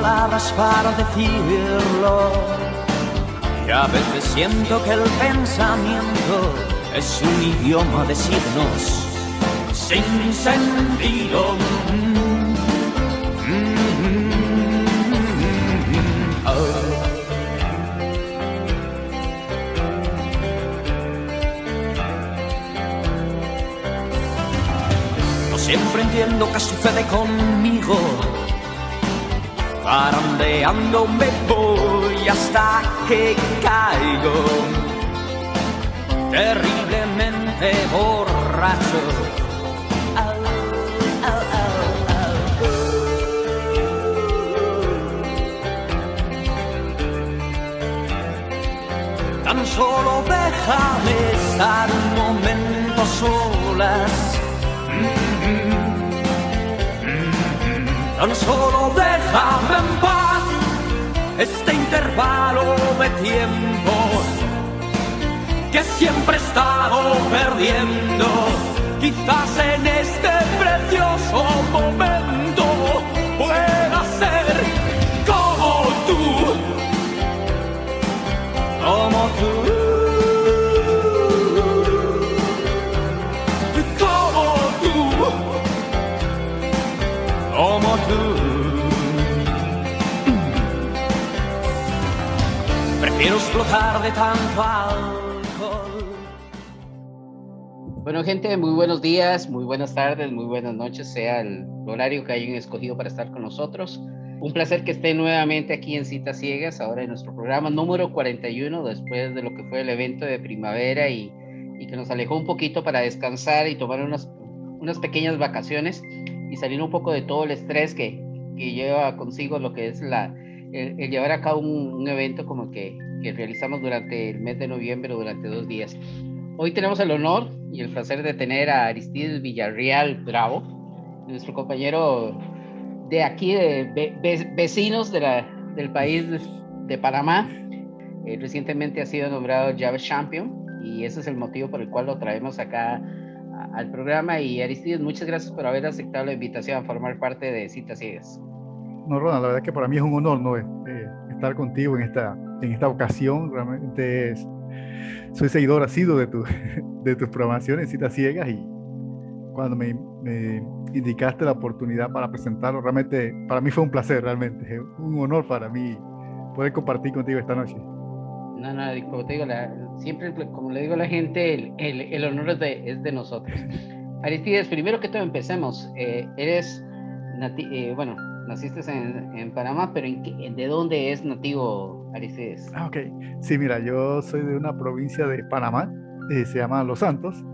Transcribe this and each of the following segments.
Palabras para decirlo. Y a veces siento que el pensamiento es un idioma de signos sin sentido. No siempre entiendo qué sucede conmigo Parandeando me voy hasta que caigo terriblemente borracho. Tan solo déjame estar un momento solas. Tan solo déjame en paz este intervalo de tiempo que siempre he estado perdiendo. Quizás en este precioso momento de tanto alcohol. Bueno, gente, muy buenos días, muy buenas tardes, muy buenas noches, sea el horario que hayan escogido para estar con nosotros. Un placer que estén nuevamente aquí en Citas Ciegas, ahora en nuestro programa número 41, después de lo que fue el evento de primavera y, y que nos alejó un poquito para descansar y tomar unas, unas pequeñas vacaciones y salir un poco de todo el estrés que, que lleva consigo lo que es la, el, el llevar a cabo un, un evento como que, que, realizamos durante el mes de noviembre, durante dos días. Hoy tenemos el honor y el placer de tener a Aristides Villarreal Bravo, nuestro compañero de aquí, de, vecinos de la, del país de, Panamá. Eh, recientemente ha sido nombrado Java Champion y ese es el motivo por el cual lo traemos acá al programa y Aristides, muchas gracias por haber aceptado la invitación a formar parte de Citas Ciegas. No, Ronald, la verdad que para mí es un honor ¿no? Eh, estar contigo en esta, en esta ocasión. Realmente es, soy seguidor asiduo de, tu, de tus programaciones, Citas Ciegas, y cuando me, me, indicaste la oportunidad para presentarlo, realmente para mí fue un placer, realmente, un honor para mí poder compartir contigo esta noche. No, no, como te digo, la, siempre, como le digo a la gente, el, el, el honor es de, es de, nosotros. Aristides, primero que todo empecemos. Eh, eres, nati eh, bueno, naciste en, en, Panamá, pero ¿en qué, ¿de dónde es nativo Aristides? Ah, ok. Sí, mira, yo soy de una provincia de Panamá, eh, se llama Los Santos.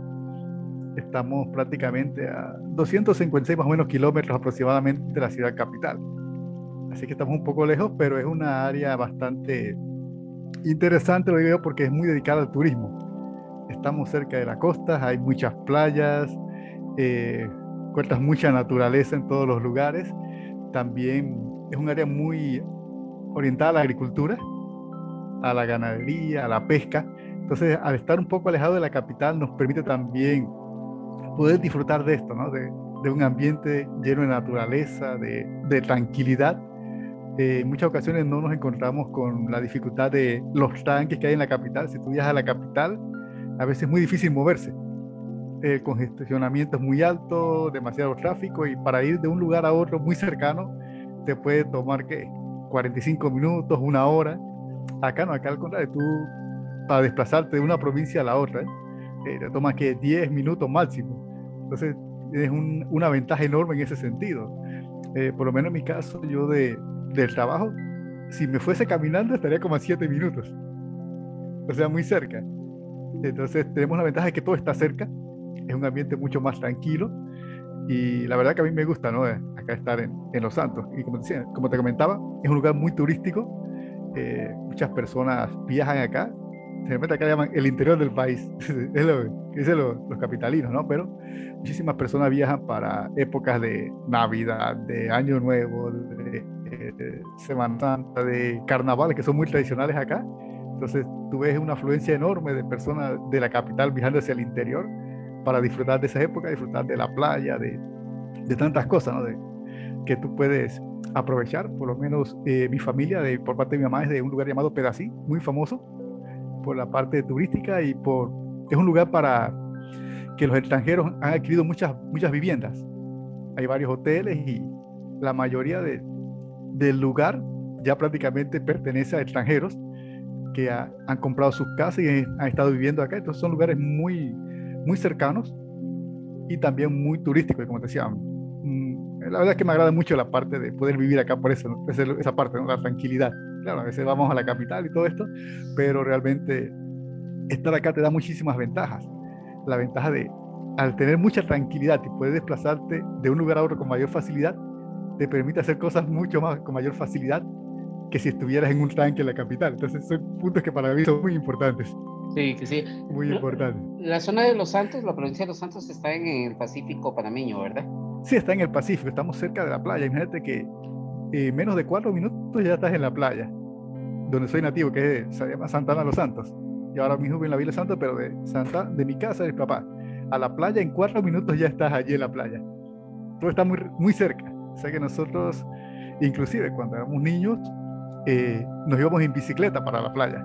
Estamos prácticamente a 256 más o menos kilómetros aproximadamente de la ciudad capital. Así que estamos un poco lejos, pero es una área bastante interesante, lo digo yo, porque es muy dedicada al turismo. Estamos cerca de la costa, hay muchas playas, eh, encuentras mucha naturaleza en todos los lugares. También es un área muy orientada a la agricultura, a la ganadería, a la pesca. Entonces, al estar un poco alejado de la capital, nos permite también poder disfrutar de esto, ¿no? de, un ambiente lleno de naturaleza, de, de tranquilidad eh, en muchas ocasiones no nos encontramos con la dificultad de los tanques que hay en la capital. Si tú viajas a la capital, a veces es muy difícil moverse. El congestionamiento es muy alto, demasiado tráfico y para ir de un lugar a otro muy cercano te puede tomar ¿qué? 45 minutos, una hora. Acá no, acá al contrario, tú para desplazarte de una provincia a la otra, ¿eh? Eh, te toma que 10 minutos máximo. Entonces un, una ventaja enorme en ese sentido. Eh, por lo menos en mi caso, yo de, del trabajo, si me fuese caminando estaría como a 7 minutos. O sea, muy cerca. Entonces tenemos la ventaja de que todo está cerca, es un ambiente mucho más tranquilo y la verdad que a mí me gusta, ¿no? Acá estar en, en Los Santos. Y como, decía, como te comentaba, es un lugar muy turístico eh, muchas personas viajan acá, generalmente acá llaman el interior del país, es lo que dicen los, los capitalinos, ¿no? Pero muchísimas personas viajan para épocas de Navidad, de Año Nuevo, de, de Semana Santa, de carnavales que son muy tradicionales acá. Entonces tú ves una afluencia enorme de personas de la capital viajando hacia el interior para disfrutar de esa época, disfrutar de la playa, de, de tantas cosas, ¿no? De, que tú puedes aprovechar. Por lo menos eh, mi familia, de, por parte de mi mamá, es de un lugar llamado Pedací, muy famoso por la parte turística y por es un lugar para que los extranjeros han adquirido muchas muchas viviendas. Hay varios hoteles y la mayoría de, del lugar ya prácticamente pertenece a extranjeros que ha, han comprado sus casas y han estado viviendo acá. Entonces son lugares muy muy cercanos y también muy turísticos, como te decía. Mm, la verdad es que me agrada mucho la parte de poder vivir acá por eso, esa, esa parte, ¿no? la tranquilidad. Claro, a veces vamos a la capital y todo esto, pero realmente estar acá te da muchísimas ventajas. La ventaja de, al tener mucha tranquilidad y poder desplazarte de un lugar a otro con mayor facilidad, te permite hacer cosas mucho más con mayor facilidad que si estuvieras en un tanque en la capital. Entonces son puntos que para mí son muy importantes. Sí, que sí. Muy importante. La zona de Los Santos, la provincia de Los Santos está en el Pacífico panameño, ¿verdad? Sí, está en el Pacífico, estamos cerca de la playa. Imagínate que eh, menos de cuatro minutos ya estás en la playa, donde soy nativo, que se llama Santana Los Santos. Y ahora mismo en la Villa Santos, pero de Santa, de mi casa, de mi papá, a la playa, en cuatro minutos ya estás allí en la playa. Todo está muy, muy cerca. O sea que nosotros, inclusive cuando éramos niños, eh, nos íbamos en bicicleta para la playa.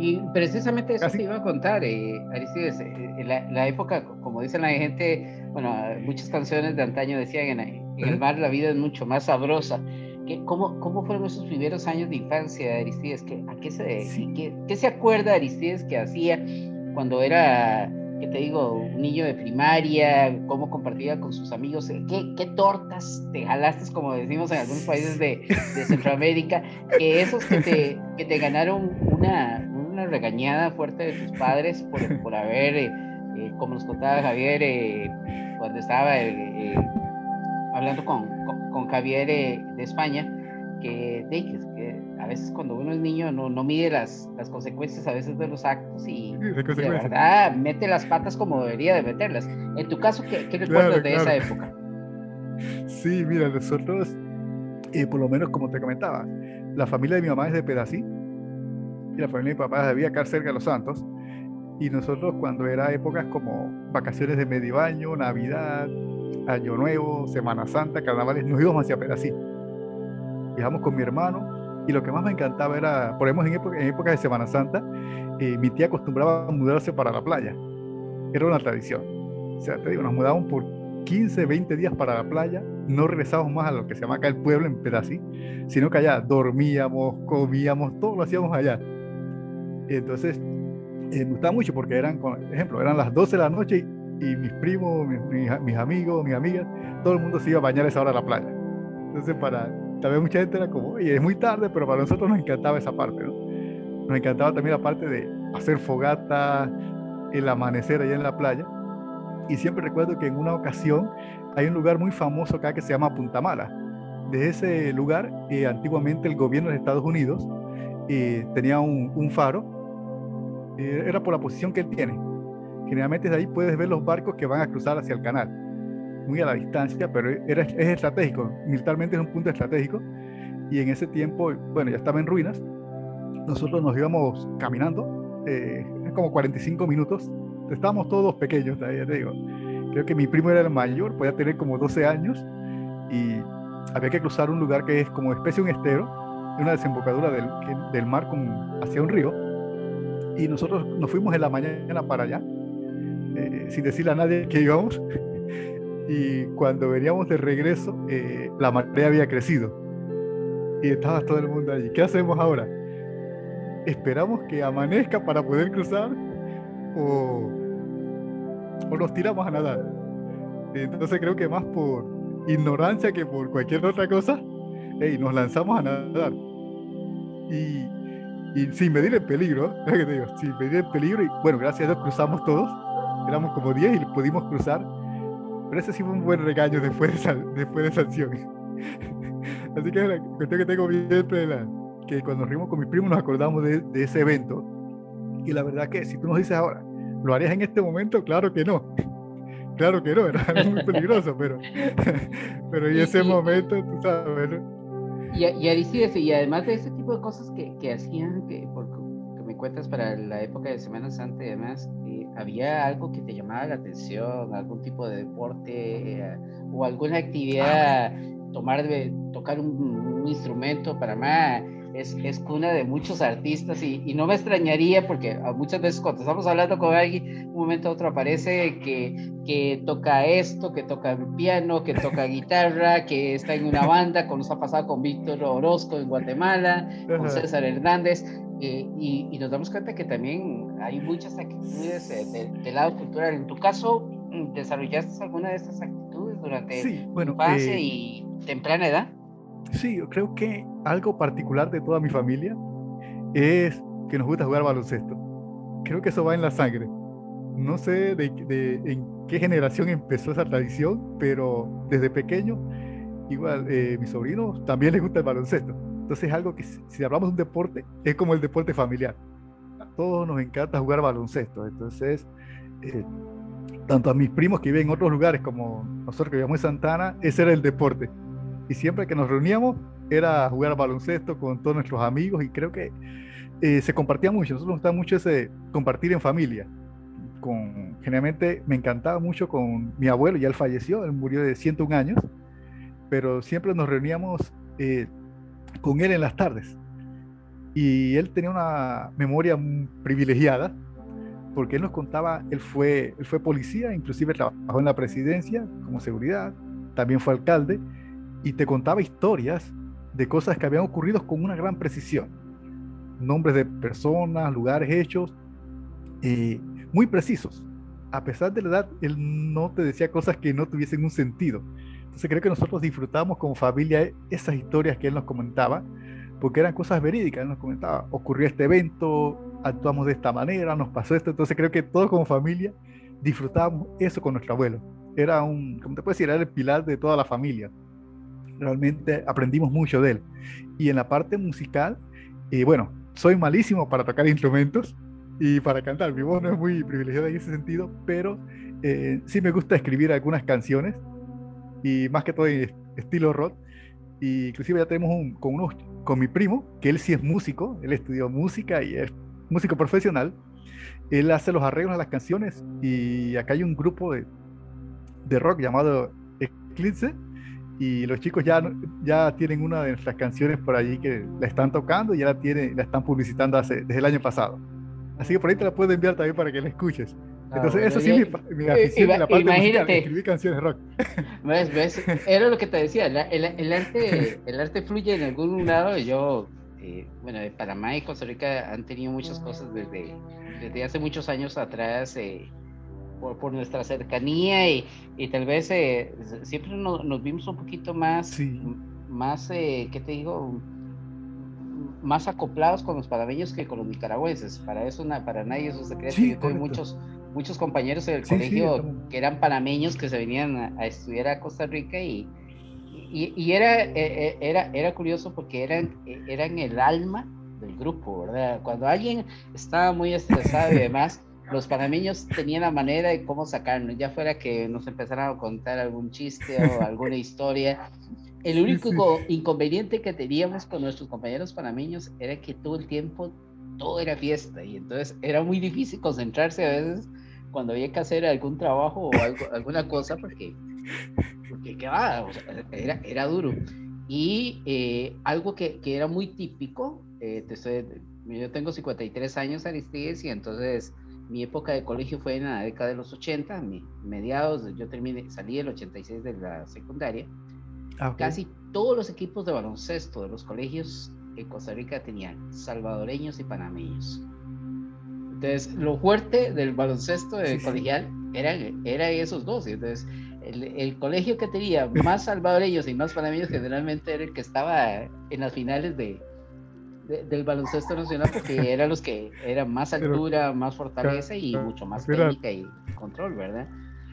Y precisamente eso te iba a contar, eh, Aristides, eh, la, la, época, como dicen la gente, bueno, muchas canciones de antaño decían, en, en el mar la vida es mucho más sabrosa. ¿Qué, cómo, ¿Cómo fueron esos primeros años de infancia de Aristides? ¿Qué, ¿A qué se, sí. qué, qué se acuerda Aristides que hacía cuando era, que te digo, un niño de primaria? ¿Cómo compartía con sus amigos? ¿Qué, qué tortas te jalaste, como decimos en algunos países de, de Centroamérica? Que esos que te, que te ganaron una regañada fuerte de tus padres por, por haber, eh, eh, como nos contaba Javier, eh, cuando estaba hablando con, con, con Javier de España, que, que, a veces cuando uno es niño no, no mide las, las consecuencias a veces de los actos y, Sí, de verdad mete las patas como debería de meterlas. En tu caso, ¿qué, qué recuerdas Claro, de claro. esa época? Sí, mira, nosotros, eh, por lo menos como te comentaba, la familia de mi mamá es de Pedací y la familia de mi papá es de Villa Car cerca de Los Santos. Y nosotros cuando era épocas como vacaciones de medio año, Navidad, Año Nuevo, Semana Santa, Carnavales, nos íbamos hacia Pedací. Viajamos con mi hermano y lo que más me encantaba era, por ejemplo, en época, en época de Semana Santa, eh, mi tía acostumbraba a mudarse para la playa. Era una tradición. O sea, te digo, nos mudábamos por 15, 20 días para la playa, no regresamos más a lo que se llama acá el pueblo en Pedací, sino que allá dormíamos, comíamos, todo lo hacíamos allá. Entonces, eh, me gustaba mucho porque eran, por ejemplo, eran las 12 de la noche y, y mis primos, mis, mis, mis amigos, mis amigas, todo el mundo se iba a bañar a esa hora a la playa. Entonces, para, también mucha gente era como, oye, es muy tarde, pero para nosotros nos encantaba esa parte, ¿no? Nos encantaba también la parte de hacer fogata, el amanecer allá en la playa. Y siempre recuerdo que en una ocasión hay un lugar muy famoso acá que se llama Punta Mala. De ese lugar, eh, antiguamente el gobierno de Estados Unidos eh, tenía un, un faro, era por la posición que él tiene. Generalmente de ahí puedes ver los barcos que van a cruzar hacia el canal, muy a la distancia, pero era, es estratégico, militarmente es un punto estratégico. Y en ese tiempo, bueno, ya estaba en ruinas. Nosotros nos íbamos caminando, eh, como 45 minutos. Estábamos todos pequeños, ya te digo. Creo que mi primo era el mayor, podía tener como 12 años y había que cruzar un lugar que es como especie un estero, una desembocadura del, del mar hacia un río. Y nosotros nos fuimos en la mañana para allá, eh, sin decirle a nadie que íbamos. y cuando veníamos de regreso, eh, la marea había crecido. Y estaba todo el mundo allí. ¿Qué hacemos ahora? ¿Esperamos que amanezca para poder cruzar? ¿O, o nos tiramos a nadar? Entonces creo que más por ignorancia que por cualquier otra cosa, hey, nos lanzamos a nadar. Y, y sin medir el peligro, que te digo, sin medir el peligro, y bueno, gracias a Dios cruzamos todos, éramos como 10 y pudimos cruzar, pero ese sí fue un buen regaño después de esa, después de esa acción. Así que la cuestión que tengo siempre, la, que cuando nos reunimos con mis primos nos acordamos de, de ese evento. Y la verdad que si tú nos dices ahora, ¿lo harías en este momento? Claro que no. Claro que no, era muy peligroso, pero, pero en ese momento, tú sabes, ¿no? Y, y y además de ese tipo de cosas que, que hacían, que, por, que me cuentas para la época de Semana Santa y demás, eh, ¿había algo que te llamaba la atención, algún tipo de deporte eh, o alguna actividad, tomar tocar un instrumento para más? Es, es, cuna de muchos artistas y, y, no me extrañaría porque muchas veces cuando estamos hablando con alguien, un momento a otro aparece que, que toca esto, que toca el piano, que toca guitarra, que está en una banda, como nos ha pasado con Víctor Orozco en Guatemala, con César Hernández, eh, y, y, nos damos cuenta que también hay muchas actitudes eh, del de lado cultural. En tu caso, ¿desarrollaste alguna de estas actitudes durante sí, bueno, tu base eh, y temprana edad? Sí, yo creo que algo particular de toda mi familia es que nos gusta jugar baloncesto. Creo que eso va en la sangre. No sé de, de, en qué generación empezó esa tradición, pero desde pequeño, igual, eh, mis sobrinos también les gusta el baloncesto. Entonces es algo que si, hablamos de un deporte, es como el deporte familiar. A todos nos encanta jugar baloncesto. Entonces, eh, tanto a mis primos que viven en otros lugares como nosotros que vivimos en Santana, ese era el deporte y siempre que nos reuníamos era jugar baloncesto con todos nuestros amigos y creo que eh, se compartía mucho. Nosotros nos gustaba mucho ese compartir en familia. Con, generalmente me encantaba mucho con mi abuelo, ya él falleció, él murió de 101 años, pero siempre nos reuníamos eh, con él en las tardes. Y él tenía una memoria privilegiada, porque él nos contaba, él fue, él fue policía, inclusive trabajó en la presidencia como seguridad, también fue alcalde, y te contaba historias de cosas que habían ocurrido con una gran precisión. Nombres de personas, lugares, hechos, eh, muy precisos. A pesar de la edad, él no te decía cosas que no tuviesen un sentido. Entonces creo que nosotros disfrutamos como familia esas historias que él nos comentaba, porque eran cosas verídicas. Él nos comentaba, ocurrió este evento, actuamos de esta manera, nos pasó esto. Entonces creo que todos como familia disfrutábamos eso con nuestro abuelo. Era un, como te puedes decir, era el pilar de toda la familia realmente aprendimos mucho de él. Y en la parte musical, eh, bueno, soy malísimo para tocar instrumentos y para cantar. Mi voz no es muy privilegiada en ese sentido, pero eh, sí me gusta escribir algunas canciones y más que todo en estilo rock. Y inclusive ya tenemos un, con, unos, con mi primo, que él sí es músico, él estudió música y es músico profesional. Él hace los arreglos a las canciones y acá hay un grupo de, de rock llamado Eclipse, y los chicos ya, ya tienen una de nuestras canciones por allí que la están tocando y ya la, tiene, la están publicitando hace, desde el año pasado. Así que por ahí te la puedo enviar también para que la escuches. Ah, Entonces, eso sí, mi, mi afición iba, en la parte imagínate, musical, escribir canciones rock. ¿Ves, ves? Era lo que te decía, el, el, el, arte, el arte fluye en algún lado. Yo, eh, bueno, de Panamá y Costa Rica han tenido muchas cosas desde, desde hace muchos años atrás. Eh, por, por, nuestra cercanía y, y tal vez eh, siempre no, nos vimos un poquito más, sí. más eh, ¿qué te digo? Más acoplados con los panameños que con los nicaragüenses. Para eso, para nadie es un secreto. Sí, Yo tuve muchos, muchos compañeros del Sí, sí, colegio que eran panameños que se venían a, a estudiar a Costa Rica y, y, y era, eh, eh, era, era curioso porque eran, eh, eran el alma del grupo, ¿verdad? Cuando alguien estaba muy estresado y demás, los panameños tenían la manera de cómo sacarnos, ya fuera que nos empezaran a contar algún chiste o alguna historia. El Sí, único inconveniente que teníamos con nuestros compañeros panameños era que todo el tiempo todo era fiesta y entonces era muy difícil concentrarse a veces cuando había que hacer algún trabajo o algo, alguna cosa porque, porque ¿qué va? O sea, era, era duro. Y eh, algo que, que, era muy típico, eh, te estoy, yo tengo 53 años, Aristides, y entonces mi época de colegio fue en la década de los 80, mi, mediados, yo terminé, salí el 86 de la secundaria. Ah, ok. Casi todos los equipos de baloncesto de los colegios en Costa Rica tenían salvadoreños y panameños. Entonces, lo fuerte del baloncesto de Sí, sí. colegial eran era esos dos. Entonces, el, el colegio que tenía más salvadoreños y más panameños generalmente era el que estaba en las finales de, de- del baloncesto nacional porque eran los que eran más Pero- altura, más fortaleza y Claro, mucho más claro. técnica y control, ¿verdad?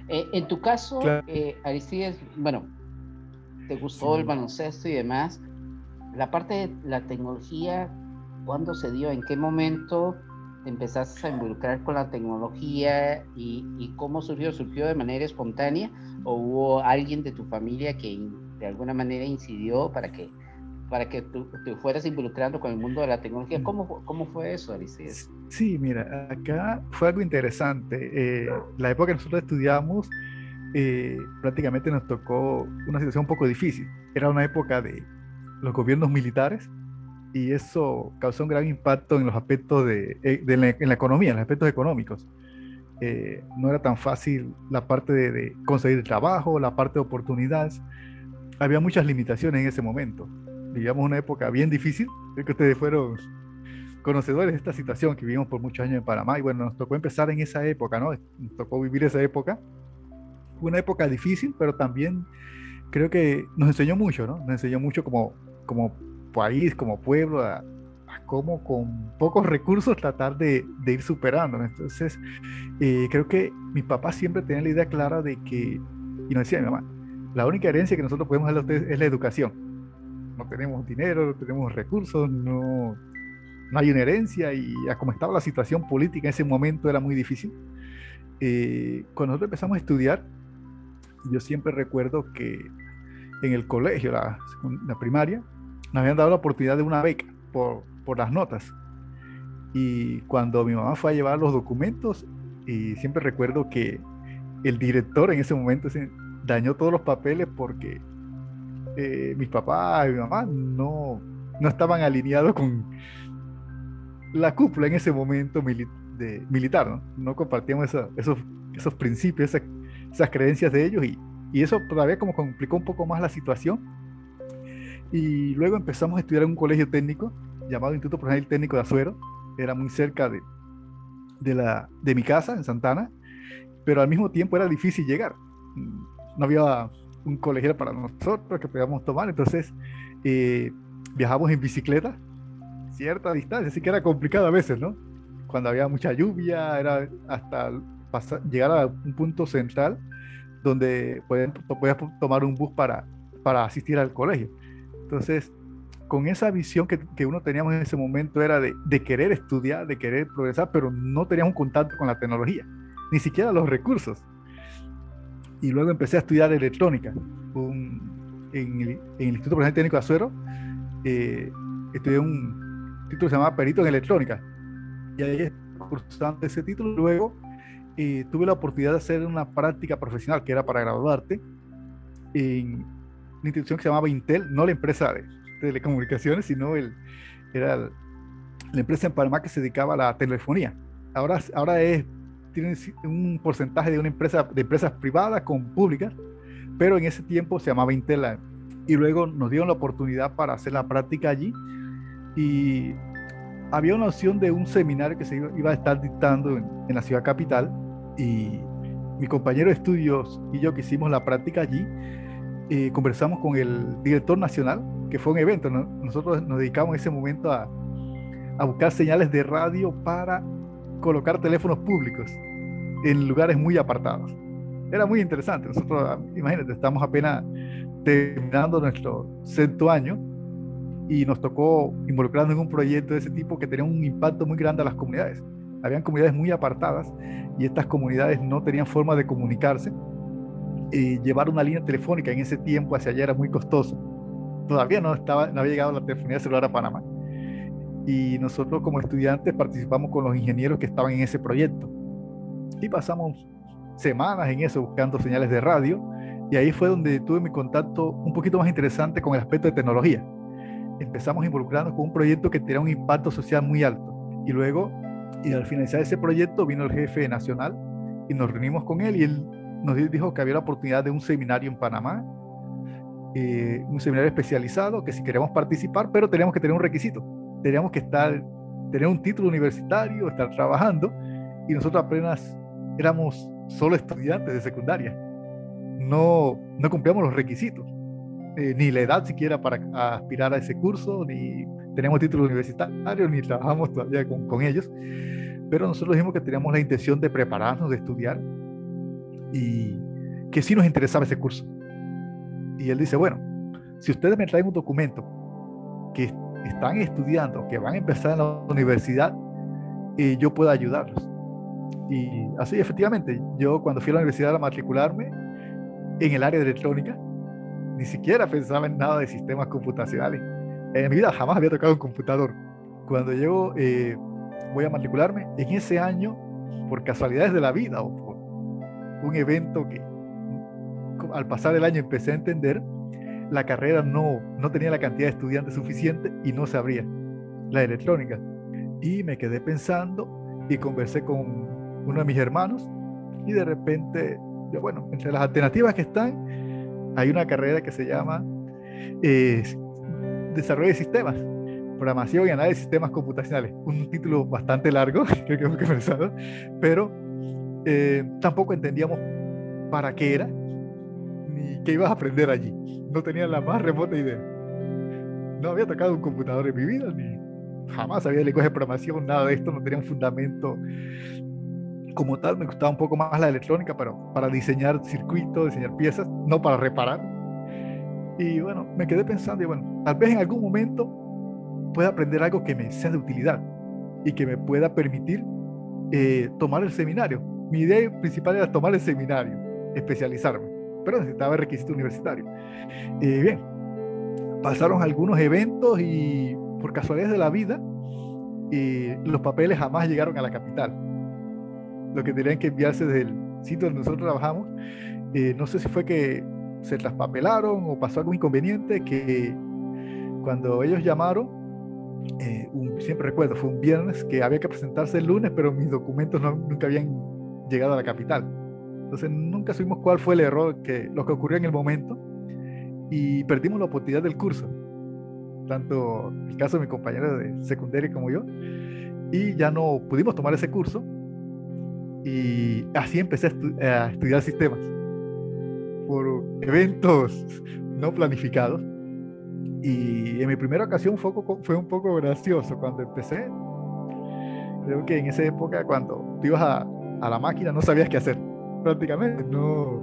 Eh, en tu caso, Claro. eh, Aristides, bueno, te gustó Sí. el baloncesto y demás. la parte de la tecnología, ¿cuándo se dio? ¿En qué momento te empezaste a involucrar con la tecnología y, y, cómo surgió? ¿Surgió de manera espontánea o hubo alguien de tu familia que de alguna manera incidió para que para que tú te fueras involucrando con el mundo de la tecnología. ¿Cómo, cómo fue eso, Aristides? Sí, mira, acá fue algo interesante. Eh, la época que nosotros estudiamos, eh, prácticamente nos tocó una situación un poco difícil. Era una época de los gobiernos militares y eso causó un gran impacto en los aspectos de, eh, de la, en la economía, en los aspectos económicos. Eh, no era tan fácil la parte de, de conseguir trabajo, la parte de oportunidades. Había muchas limitaciones en ese momento vivíamos una época bien difícil. Creo que ustedes fueron conocedores de esta situación que vivimos por muchos años en Panamá. Y bueno, nos tocó empezar en esa época, ¿no? Nos tocó vivir esa época. Fue una época difícil, pero también creo que nos enseñó mucho, ¿no? Nos enseñó mucho como, como país, como pueblo, a, a cómo con pocos recursos tratar de, de ir superando. Entonces, eh, creo que mi papá siempre tenía la idea clara de que, y nos decía mi mamá, la única herencia que nosotros podemos darle a ustedes es la educación no tenemos dinero, no tenemos recursos, no, no hay una herencia y a como estaba la situación política en ese momento era muy difícil. Eh, cuando nosotros empezamos a estudiar, yo siempre recuerdo que en el colegio, la, la primaria, nos habían dado la oportunidad de una beca por, por las notas. Y cuando mi mamá fue a llevar los documentos, y siempre recuerdo que el director en ese momento se dañó todos los papeles porque eh, mis papás y mi mamá no, no estaban alineados con la cúpula en ese momento de, militar, ¿no? No compartíamos esos, esos principios, esas, creencias de ellos y, y, eso todavía como complicó un poco más la situación. Y luego empezamos a estudiar en un colegio técnico llamado Instituto Profesional Técnico de Azuero, era muy cerca de, de, la, de mi casa en Santana, pero al mismo tiempo era difícil llegar. No había un colegio para nosotros que podíamos tomar. Entonces, eh, viajamos en bicicleta, cierta distancia, así que era complicado a veces, ¿no? Cuando había mucha lluvia, era hasta llegar a un punto central donde podías, tomar un bus para, para asistir al colegio. Entonces, con esa visión que, que uno teníamos en ese momento era de, de, querer estudiar, de querer progresar, pero no teníamos contacto con la tecnología, ni siquiera los recursos y luego empecé a estudiar electrónica en, el, Instituto Profesional Técnico de Azuero. Eh, estudié un título que se llamaba Perito en Electrónica. Y ahí cursando ese título. Luego eh, tuve la oportunidad de hacer una práctica profesional que era para graduarte en una institución que se llamaba Intel, no la empresa de telecomunicaciones, sino el, era la empresa en Panamá que se dedicaba a la telefonía. Ahora, ahora es tienen un porcentaje de una empresa, de empresas privadas con públicas, pero en ese tiempo se llamaba Intela. Y luego nos dieron la oportunidad para hacer la práctica allí. Y había una opción de un seminario que se iba a estar dictando en, la ciudad capital. Y mi compañero de estudios y yo que hicimos la práctica allí, eh, conversamos con el director nacional, que fue un evento. Nosotros nos dedicamos en ese momento a, a buscar señales de radio para colocar teléfonos públicos en lugares muy apartados. Era muy interesante. Nosotros, imagínate, estamos apenas terminando nuestro sexto año y nos tocó involucrarnos en un proyecto de ese tipo que tenía un impacto muy grande a las comunidades. Habían comunidades muy apartadas y estas comunidades no tenían forma de comunicarse. Y llevar una línea telefónica en ese tiempo hacia allá era muy costoso. Todavía no, estaba, no había llegado la telefonía celular a Panamá. Y nosotros como estudiantes participamos con los ingenieros que estaban en ese proyecto y pasamos semanas en eso buscando señales de radio y ahí fue donde tuve mi contacto un poquito más interesante con el aspecto de tecnología. Empezamos involucrarnos con un proyecto que tenía un impacto social muy alto y luego, y al finalizar ese proyecto vino el jefe nacional y nos reunimos con él y él nos dijo que había la oportunidad de un seminario en Panamá, eh, un seminario especializado, que si queremos participar, pero teníamos que tener un requisito, teníamos que estar, tener un título universitario, estar trabajando y nosotros apenas éramos solo estudiantes de secundaria. No, no cumplíamos los requisitos, eh, ni la edad siquiera para aspirar a ese curso, ni tenemos título universitario, ni trabajamos todavía con, con ellos. Pero nosotros dijimos que teníamos la intención de prepararnos, de estudiar, y que sí nos interesaba ese curso. Y él dice, bueno, si ustedes me traen un documento que están estudiando, que van a empezar en la universidad, y yo pueda ayudarlos. Y así, efectivamente, yo cuando fui a la universidad a matricularme en el área de electrónica, ni siquiera pensaba en nada de sistemas computacionales. En mi vida jamás había tocado un computador. Cuando llego, eh, voy a matricularme, en ese año, por casualidades de la vida o por un evento que al pasar el año empecé a entender, la carrera no, no tenía la cantidad de estudiantes suficiente y no se abría la electrónica. Y me quedé pensando y conversé con uno de mis hermanos y de repente, yo, bueno, entre las alternativas que están, hay una carrera que se llama eh, Desarrollo de Sistemas, Programación y Análisis de Sistemas Computacionales. Un título bastante largo, creo que hemos pensado, pero eh, tampoco entendíamos para qué era ni qué ibas a aprender allí. No tenía la más remota idea. No había tocado un computador en mi vida, ni jamás había lenguaje de programación, nada de esto, no tenía un fundamento como tal. Me gustaba un poco más la electrónica, pero para diseñar circuitos, diseñar piezas, no para reparar. Y bueno, me quedé pensando, y bueno, tal vez en algún momento pueda aprender algo que me sea de utilidad y que me pueda permitir eh, tomar el seminario. Mi idea principal era tomar el seminario, especializarme, pero necesitaba requisito universitario. Eh, bien, pasaron algunos eventos y por casualidades de la vida, eh, los papeles jamás llegaron a la capital. Lo que tenían que enviarse desde el sitio donde nosotros trabajamos, eh, no sé si fue que se traspapelaron o pasó algún inconveniente que cuando ellos llamaron, eh, siempre recuerdo, fue un viernes que había que presentarse el lunes, pero mis documentos nunca habían llegado a la capital. Entonces nunca supimos cuál fue el error, que, lo que ocurrió en el momento y perdimos la oportunidad del curso tanto el caso de mi compañero de secundaria como yo, y ya no pudimos tomar ese curso y así empecé a, estudiar sistemas por eventos no planificados. Y en mi primera ocasión fue, fue un poco gracioso cuando empecé. Creo que en esa época cuando tú ibas a, a la máquina no sabías qué hacer prácticamente, no,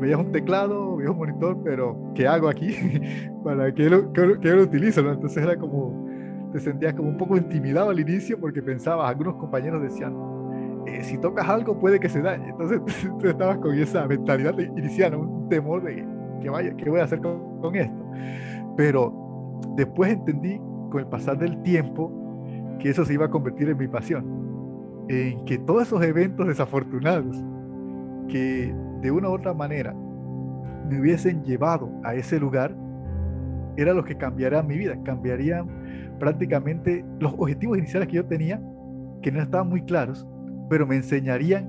veías un teclado, veías un monitor, pero ¿qué hago aquí? ¿Para qué lo, qué, lo utilizo? Entonces era como, te sentías como un poco intimidado al inicio porque pensabas, algunos compañeros decían, eh, si tocas algo puede que se dañe. Entonces tú estabas con esa mentalidad inicial, un temor de que vaya, ¿qué voy a hacer con, con esto? Pero después entendí con el pasar del tiempo que eso se iba a convertir en mi pasión, en que todos esos eventos desafortunados que de una u otra manera me hubiesen llevado a ese lugar, era lo que cambiaría mi vida, cambiarían prácticamente los objetivos iniciales que yo tenía, que no estaban muy claros, pero me enseñarían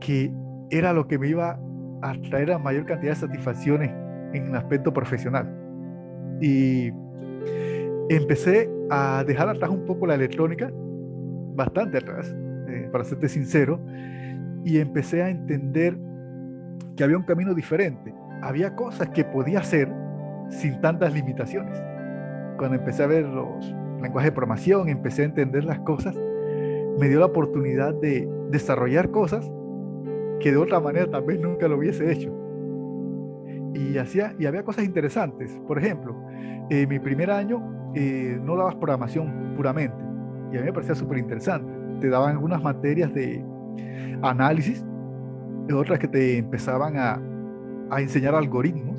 que era lo que me iba a traer la mayor cantidad de satisfacciones en el aspecto profesional. Y empecé a dejar atrás un poco la electrónica, bastante atrás, eh, para serte sincero, y empecé a entender que había un camino diferente. Había cosas que podía hacer sin tantas limitaciones. Cuando empecé a ver los lenguajes de programación, empecé a entender las cosas, me dio la oportunidad de desarrollar cosas que de otra manera tal vez nunca lo hubiese hecho. Y, hacía, y había cosas interesantes. Por ejemplo, en mi primer año eh, no dabas programación puramente. Y a mí me parecía súper interesante. Te daban algunas materias de análisis otras que te empezaban a, a enseñar algoritmos.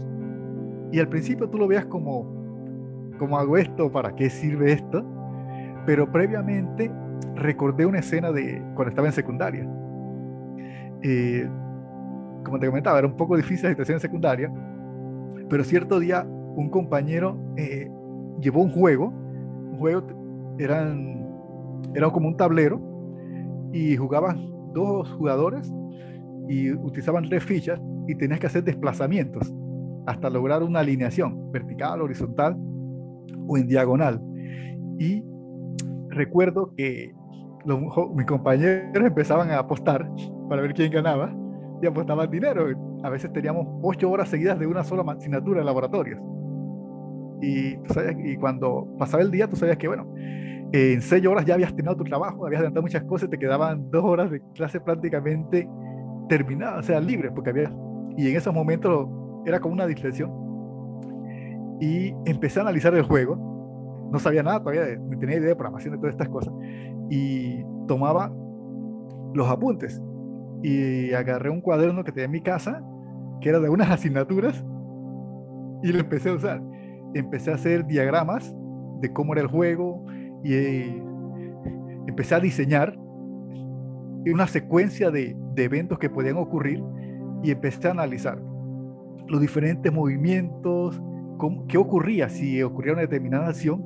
Y al principio tú lo veas como, ¿cómo hago esto? ¿Para qué sirve esto? Pero previamente recordé una escena de cuando estaba en secundaria. Eh, como te comentaba, era un poco difícil la situación en secundaria, pero cierto día un compañero eh, llevó un juego, un juego eran, era como un tablero y jugaban dos jugadores y utilizaban tres fichas y tenías que hacer desplazamientos hasta lograr una alineación vertical, horizontal o en diagonal. Y recuerdo que los, mis compañeros empezaban a apostar para ver quién ganaba y apostaban dinero. A veces teníamos ocho horas seguidas de una sola asignatura en laboratorios. Y, y cuando pasaba el día, tú sabías que, bueno, en seis horas ya habías terminado tu trabajo, habías adelantado muchas cosas, te quedaban dos horas de clase prácticamente terminada, o sea, libre, porque había, y en esos momentos era como una distracción. Y empecé a analizar el juego no sabía nada todavía, ni tenía idea de programación de todas estas cosas. Y tomaba los apuntes y agarré un cuaderno que tenía en mi casa, que era de unas asignaturas, y lo empecé a usar. Empecé a hacer diagramas de cómo era el juego y eh, empecé a diseñar una secuencia de, de eventos que podían ocurrir y empecé a analizar los diferentes movimientos, qué ocurría si ocurría una determinada acción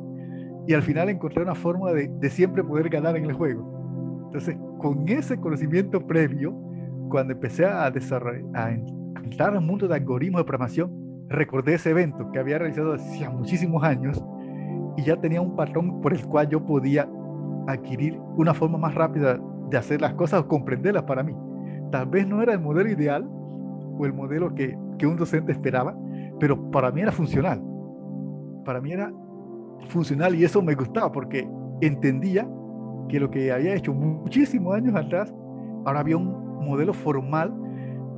y al final encontré una forma de, de, siempre poder ganar en el juego. Entonces, con ese conocimiento previo, cuando empecé a desarrollar, a entrar al mundo de algoritmos de programación, recordé ese evento que había realizado hacía muchísimos años y ya tenía un patrón por el cual yo podía adquirir una forma más rápida de hacer las cosas o comprenderlas para mí. Tal vez no era el modelo ideal o el modelo que, que un docente esperaba, pero para mí era funcional. Para mí era funcional y eso me gustaba porque entendía que lo que había hecho muchísimos años atrás, ahora había un modelo formal,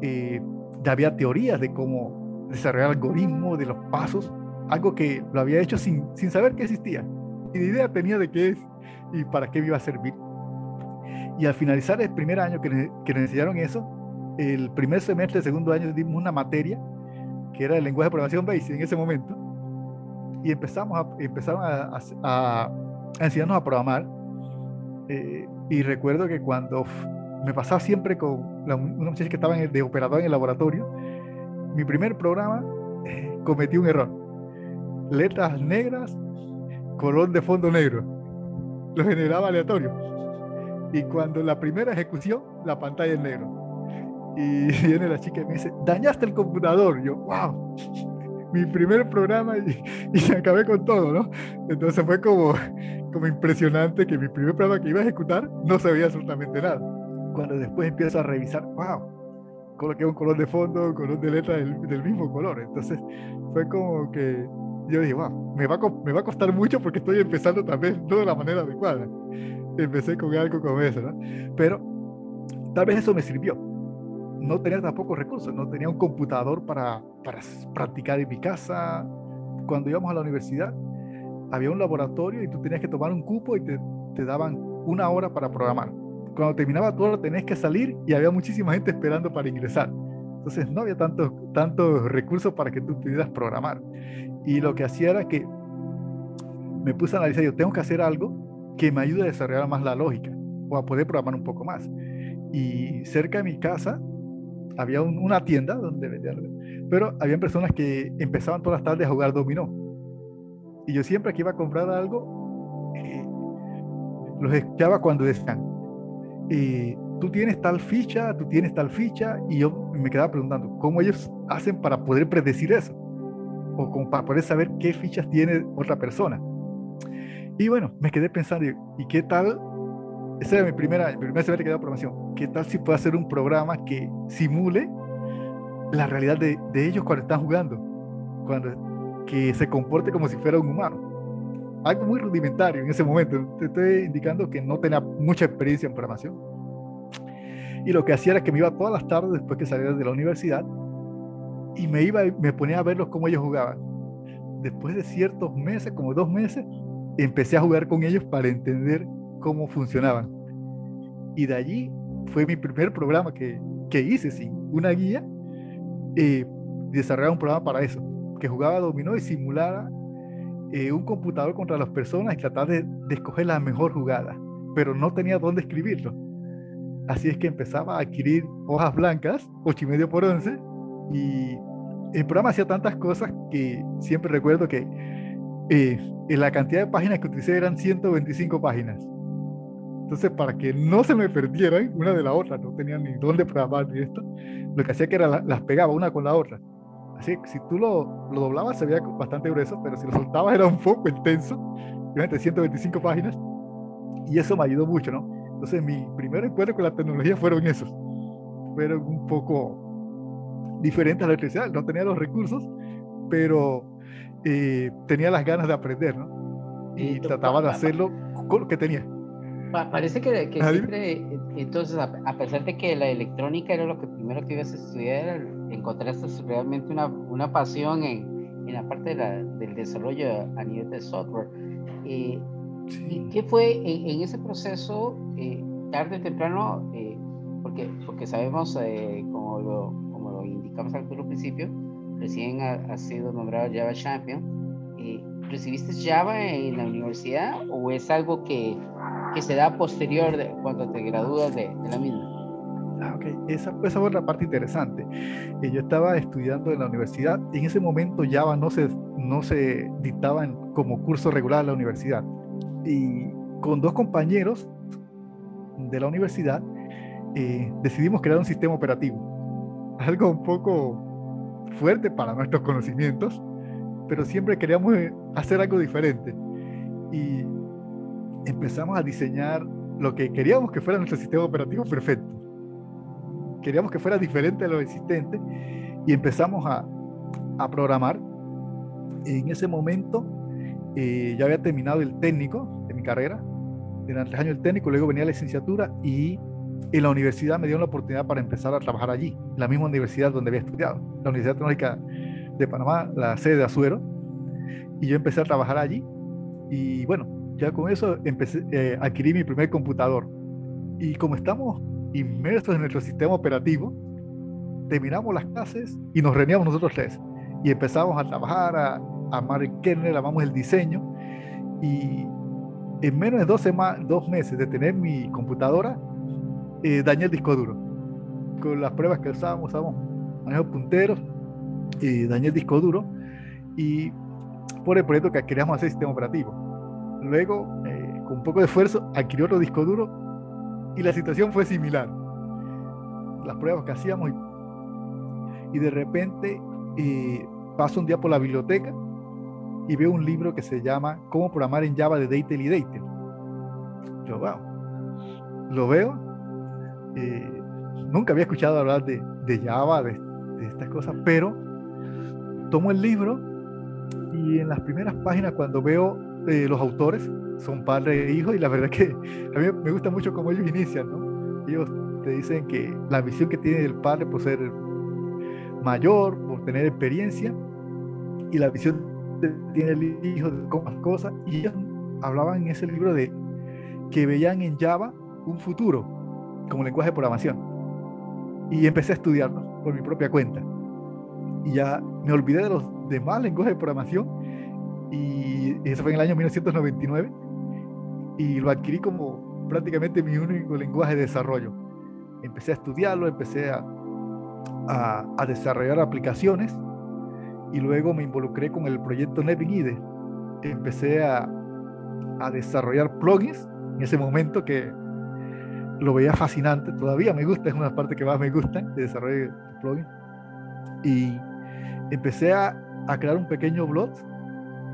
eh, había teorías de cómo desarrollar algoritmos, de los pasos, algo que lo había hecho sin, sin saber que existía. Ni idea tenía de qué es y para qué iba a servir. Y al finalizar el primer año que, que nos enseñaron eso, el primer semestre, el segundo año, dimos una materia que era el lenguaje de programación BASIC en ese momento, y empezamos a, empezaron a, a, enseñarnos a programar. Eh, y recuerdo que cuando me pasaba siempre con una muchacha que estaba de operador en el laboratorio, mi primer programa eh, cometí un error. Letras negras, color de fondo negro. Lo generaba aleatorio. Y cuando la primera ejecución, la pantalla en negro. Y viene la chica y me dice, dañaste el computador. Yo, wow, mi primer programa y, y acabé con todo, ¿no? Entonces fue como, como impresionante que mi primer programa que iba a ejecutar no sabía absolutamente nada. Cuando después empiezo a revisar, wow, coloqué un color de fondo, un color de letra del, del, mismo color. Entonces fue como que yo dije, wow, me va, a, me va a costar mucho porque estoy empezando también no de la manera adecuada. Empecé con algo como eso, ¿no? Pero tal vez eso me sirvió no tenía tampoco recursos, no tenía un computador para, para practicar en mi casa. Cuando íbamos a la universidad, había un laboratorio y tú tenías que tomar un cupo y te, te daban una hora para programar. Cuando terminaba hora tenías que salir y había muchísima gente esperando para ingresar. Entonces no había tantos tantos recursos para que tú pudieras programar. Y lo que hacía era que me puse a analizar, yo tengo que hacer algo que me ayude a desarrollar más la lógica o a poder programar un poco más. Y cerca de mi casa había una tienda donde vendían, pero habían personas que empezaban todas las tardes a jugar dominó. Y yo siempre que iba a comprar algo, eh, los escuchaba cuando decían, eh, tú tienes tal ficha, tú tienes tal ficha, y yo me quedaba preguntando, ¿cómo ellos hacen para poder predecir eso? O como para poder saber qué fichas tiene otra persona. Y bueno, me quedé pensando, ¿y qué tal ese era mi primera, mi primer semestre que de programación. ¿Qué tal si puedo hacer un programa que simule la realidad de, de, ellos cuando están jugando? Cuando, que se comporte como si fuera un humano. Algo muy rudimentario en ese momento. Te estoy indicando que no tenía mucha experiencia en programación. Y lo que hacía era que me iba todas las tardes después que salía de la universidad y me iba me ponía a verlos cómo ellos jugaban. Después de ciertos meses, como dos meses, empecé a jugar con ellos para entender cómo funcionaban. Y de allí fue mi primer programa que, que hice sin una guía, eh, desarrollar un programa para eso, que jugaba dominó y simulaba eh, un computador contra las personas y tratar de, escoger la mejor jugada, pero no tenía dónde escribirlo. Así es que empezaba a adquirir hojas blancas, ocho y medio por 11, y el programa hacía tantas cosas que siempre recuerdo que eh, la cantidad de páginas que utilicé eran 125 páginas. Entonces, para que no se me perdieran una de la otra, no tenía ni dónde programar ni esto, lo que hacía que era las pegaba una con la otra. Así que si tú lo, lo doblabas se veía bastante grueso, pero si lo soltabas era un poco intenso, de 125 páginas, y eso me ayudó mucho, ¿no? Entonces, mi primer encuentro con la tecnología fueron esos. Fueron un poco diferentes a la electricidad. No tenía los recursos, pero eh, tenía las ganas de aprender, ¿no? Y trataba de hacerlo con lo que tenía parece que, que siempre, entonces, a, pesar de que la electrónica era lo que primero que ibas a estudiar, encontraste realmente una, una pasión en, en la parte de la, del desarrollo a nivel de software. Eh, ¿Y qué fue en, ese proceso, eh, tarde o temprano, eh, porque, porque sabemos, como, lo, como lo indicamos al principio, recién ha, sido nombrado Java Champion, ¿recibiste Java en la universidad o es algo que, que se da posterior de, cuando te gradúas de, de la misma? Ah, okay. esa, esa fue otra parte interesante. Eh, yo estaba estudiando en la universidad y en ese momento Java no se, no se dictaba como curso regular en la universidad. Y con dos compañeros de la universidad eh, decidimos crear un sistema operativo. Algo un poco fuerte para nuestros conocimientos, pero siempre queríamos eh, hacer algo diferente. Y empezamos a diseñar lo que queríamos que fuera nuestro sistema operativo perfecto queríamos que fuera diferente de lo existente y empezamos a, a programar. En ese momento eh, ya había terminado el técnico de mi carrera, eran tres años el técnico, luego venía la licenciatura y en la universidad me dieron la oportunidad para empezar a trabajar allí, en la misma universidad donde había estudiado, la Universidad Tecnológica de Panamá, la sede de Azuero, y yo empecé a trabajar allí y bueno, ya con eso empecé, eh, adquirí mi primer computador. Y como estamos inmersos en nuestro sistema operativo, terminamos las clases y nos reuníamos nosotros tres y empezamos a trabajar, a amar el kernel, amamos el diseño y en menos de dos, dos meses de tener mi computadora, eh, dañé el disco duro. Con las pruebas que usábamos, usábamos manejo punteros, y dañé el disco duro y por el proyecto que queríamos hacer sistema operativo. Luego, eh, con un poco de esfuerzo, adquirió otro disco duro y la situación fue similar. Las pruebas que hacíamos y, de repente eh, paso un día por la biblioteca y veo un libro que se llama Cómo programar en Java de Deitel y. Yo, wow, lo veo. Eh, nunca había escuchado hablar de, de Java, de, de, estas cosas, pero tomo el libro y en las primeras páginas cuando veo eh, los autores, son padre e hijo y la verdad que a mí me gusta mucho cómo ellos inician, ¿no? Ellos te dicen que la visión que tiene el padre por ser mayor, por tener experiencia y la visión que tiene el hijo de las cosas y ellos hablaban en ese libro de que veían en Java un futuro como lenguaje de programación y empecé a estudiarlo por mi propia cuenta y ya me olvidé de los demás lenguajes de programación y eso fue en el año 1999 y lo adquirí como prácticamente mi único lenguaje de desarrollo. Empecé a estudiarlo, empecé a, a, desarrollar aplicaciones y luego me involucré con el proyecto Nevin IDE. Empecé a, a desarrollar plugins en ese momento que lo veía fascinante, todavía me gusta, es una parte que más me gusta de desarrollo de plugins. Y empecé a, a crear un pequeño blog,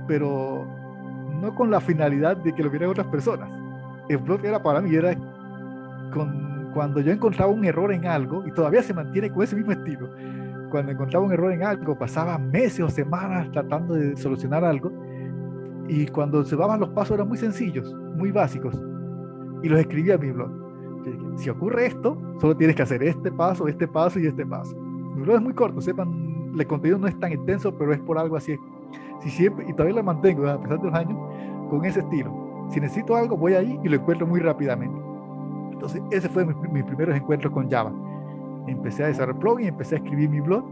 pero no con la finalidad de que lo vieran otras personas. El blog era para mí, era con, cuando yo encontraba un error en algo, y todavía se mantiene con ese mismo estilo, cuando encontraba un error en algo, pasaba meses o semanas tratando de solucionar algo, y cuando se daban los pasos eran muy sencillos, muy básicos, y los escribía en mi blog. Si ocurre esto, solo tienes que hacer este paso, este paso y este paso. Mi blog es muy corto, sepan, el contenido no es tan intenso, pero es por algo así si siempre, y todavía la mantengo a pesar de los años, con ese estilo. Si necesito algo, voy ahí y lo encuentro muy rápidamente. Entonces, ese fue mis, mis primeros encuentros con Java. Empecé a desarrollar plugin, empecé a escribir mi blog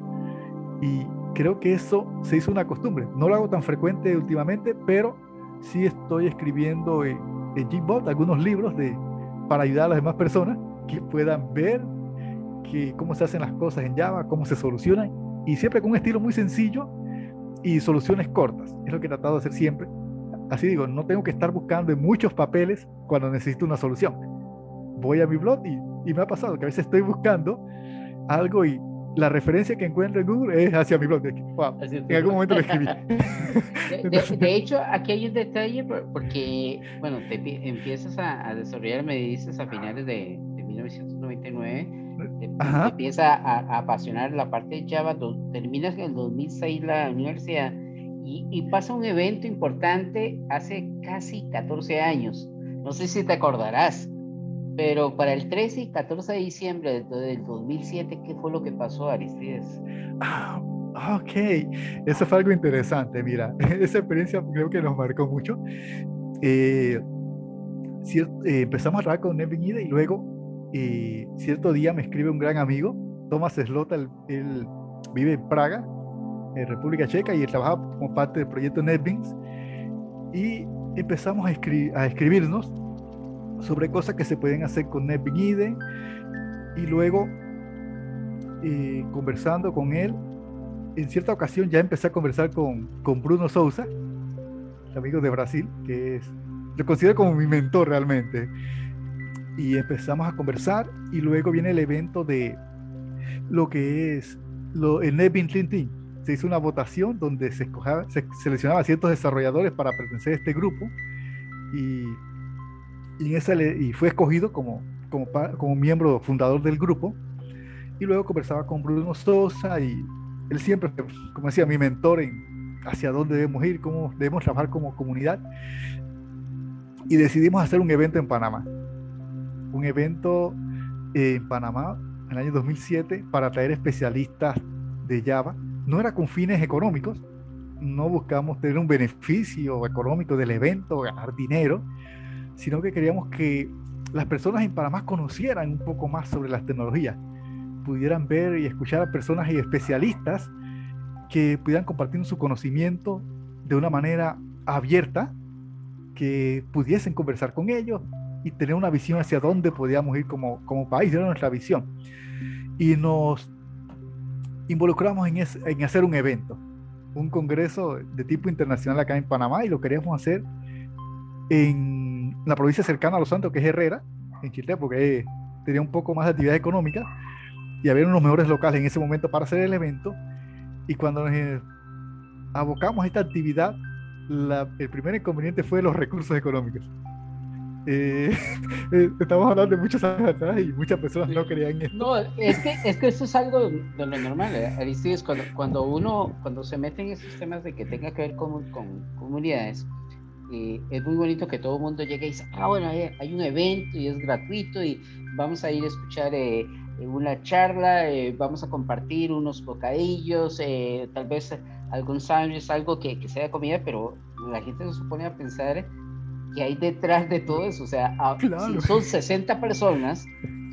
y creo que eso se hizo una costumbre. No lo hago tan frecuente últimamente, pero sí estoy escribiendo en, en algunos libros de, para ayudar a las demás personas que puedan ver que, cómo se hacen las cosas en Java, cómo se solucionan y siempre con un estilo muy sencillo y soluciones cortas. Es lo que he tratado de hacer siempre. Así digo, no tengo que estar buscando en muchos papeles cuando necesito una solución. Voy a mi blog y, y me ha pasado que a veces estoy buscando algo y la referencia que encuentro en Google es hacia mi blog. Wow, en algún momento lo escribí. De, de, hecho, aquí hay un detalle porque, bueno, te empiezas a, a desarrollar, me dices, a finales de, de 1999 te, empieza a, apasionar la parte de Java, terminas en el 2006 la universidad y, y, pasa un evento importante hace casi 14 años. No sé si te acordarás, pero para el 13 y 14 de diciembre del 2007, ¿qué fue lo que pasó, Aristides? Ah, Ok, eso fue algo interesante, mira, esa experiencia creo que nos marcó mucho. Eh, eh, empezamos a trabajar con Nevin Ide y luego eh, cierto día me escribe un gran amigo, Thomas Slota, él, vive en Praga, en República Checa, y trabaja como parte del proyecto NetBeans. Y empezamos a, a escribirnos sobre cosas que se pueden hacer con NetBeans IDE y luego conversando con él en cierta ocasión ya empecé a conversar con, con Bruno Souza, amigo de Brasil, que es, lo considero como mi mentor realmente. Y empezamos a conversar y luego viene el evento de lo que es lo, el Nebin Tintin. Se hizo una votación donde se, escojaba, se seleccionaba a ciertos desarrolladores para pertenecer a este grupo y, y, en y fue escogido como, como, como miembro fundador del grupo. Y luego conversaba con Bruno Souza y él siempre, como decía, mi mentor en hacia dónde debemos ir, cómo debemos trabajar como comunidad. Y decidimos hacer un evento en Panamá. Un evento en Panamá en el año 2007 para traer especialistas de Java. No era con fines económicos, no buscamos tener un beneficio económico del evento, ganar dinero, sino que queríamos que las personas en Panamá conocieran un poco más sobre las tecnologías pudieran ver y escuchar a personas y especialistas que pudieran compartir su conocimiento de una manera abierta, que pudiesen conversar con ellos y tener una visión hacia dónde podíamos ir como, como país, era nuestra visión. Y nos involucramos en, en hacer un evento, un congreso de tipo internacional acá en Panamá y lo queríamos hacer en la provincia cercana a Los Santos, que es Herrera, en Chile, porque tenía un poco más de actividad económica y había unos mejores locales en ese momento para hacer el evento. Y cuando nos eh, abocamos a esta actividad, el primer inconveniente fue los recursos económicos. Eh, eh, estamos hablando de muchos años atrás y muchas personas no creían esto. No, es que, es que eso es algo de lo normal, Aristides, cuando, cuando uno, cuando se mete en esos temas de que tenga que ver con, con comunidades, es muy bonito que todo el mundo llegue y dice, ah, bueno, hay, un evento y es gratuito y vamos a ir a escuchar una charla, eh, vamos a compartir unos bocadillos, eh, tal vez algún sándwich, algo que, que, sea comida, pero la gente se supone a pensar que hay detrás de todo eso. O sea, si son 60 personas,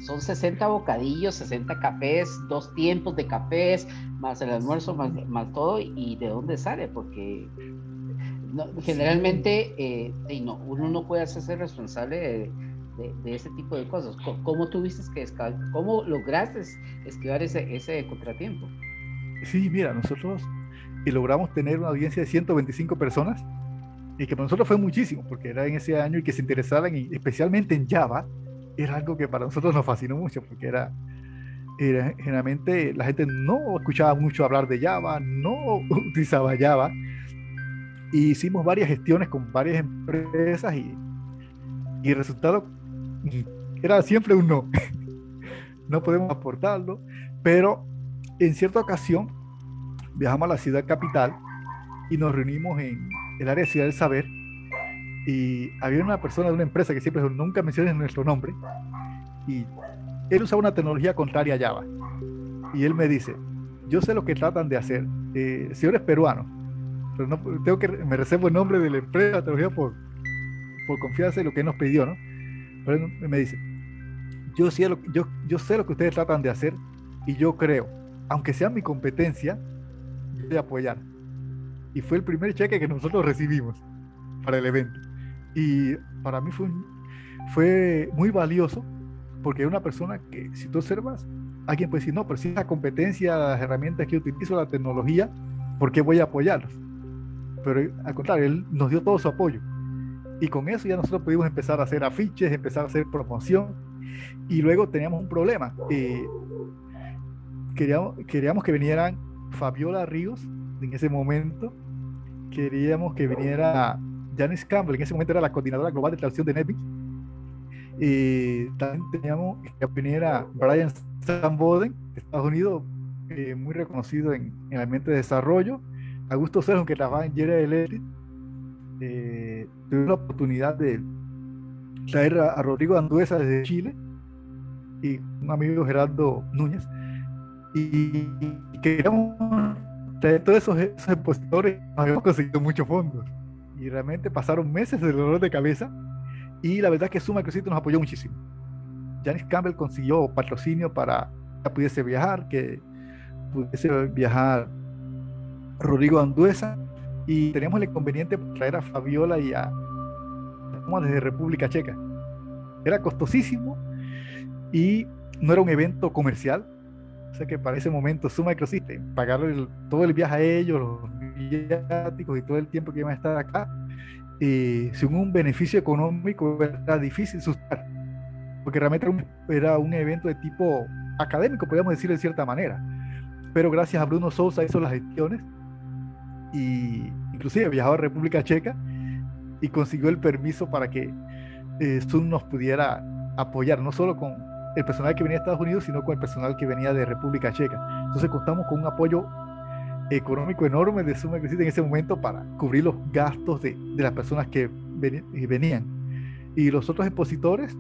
son 60 bocadillos, 60 cafés, dos tiempos de cafés, más el almuerzo, más, más todo, y de dónde sale, porque generalmente eh, no, uno no puede hacerse responsable de de, ese tipo de cosas. ¿Cómo, tuviste que? ¿Cómo lograste esquivar ese, ese contratiempo? Sí, mira, nosotros logramos tener una audiencia de 125 personas y que para nosotros fue muchísimo porque era en ese año y que se interesaran y especialmente en Java era algo que para nosotros nos fascinó mucho porque era, era generalmente la gente no escuchaba mucho hablar de Java, no utilizaba Java y hicimos varias gestiones con varias empresas y, y el resultado era siempre un no. no podemos aportarlo, pero en cierta ocasión viajamos a la ciudad capital y nos reunimos en el área de Ciudad del Saber y había una persona de una empresa que siempre nunca menciona nuestro nombre y él usaba una tecnología contraria a Java y él me dice yo sé lo que tratan de hacer eh, señor es peruano pero no, tengo que me reservo el nombre de la empresa de tecnología por, por confianza en lo que él nos pidió ¿no? Pero me dice, yo sé, lo, yo, yo sé lo que ustedes tratan de hacer y yo creo, aunque sea mi competencia, voy a apoyar. Y fue el primer cheque que nosotros recibimos para el evento. Y para mí fue, fue muy valioso porque una persona que, si tú observas, alguien puede decir, no, pero si es la competencia, las herramientas que utilizo, la tecnología, ¿por qué voy a apoyarlos? Pero al contrario, él nos dio todo su apoyo. Y con eso ya nosotros pudimos empezar a hacer afiches, empezar a hacer promoción. Y luego teníamos un problema. Eh, queríamos, queríamos que vinieran Fabiola Ríos en ese momento. Queríamos que viniera Janice Campbell, en ese momento era la coordinadora global de traducción de Netflix. Y también teníamos que viniera Brian Samboden, de Estados Unidos, eh, muy reconocido en, en, el ambiente de desarrollo. Augusto Sergio, que trabaja en General Electric eh, tuve la oportunidad de traer a, Rodrigo Anduesa desde Chile y un amigo Gerardo Núñez y, queríamos de todos esos, esos expositores habíamos conseguido muchos fondos y realmente pasaron meses de dolor de cabeza y la verdad es que Suma Crucito nos apoyó muchísimo. Janice Campbell consiguió patrocinio para que pudiese viajar, que pudiese viajar Rodrigo Anduesa y teníamos el inconveniente de traer a Fabiola y a desde República Checa. Era costosísimo y no era un evento comercial. O sea que para ese momento Suma Microsystem, pagar todo el viaje a ellos, los viáticos y todo el tiempo que iban a estar acá, eh, sin un beneficio económico era difícil sustentar. Porque realmente era un, era un evento de tipo académico, podríamos decir de cierta manera. Pero gracias a Bruno Sousa hizo las gestiones y inclusive viajó a República Checa y consiguió el permiso para que eh, nos pudiera apoyar, no solo con el personal que venía de Estados Unidos, sino con el personal que venía de República Checa. Entonces contamos con un apoyo económico enorme de Zoom en ese momento para cubrir los gastos de, de las personas que eh, venían. Y los otros expositores,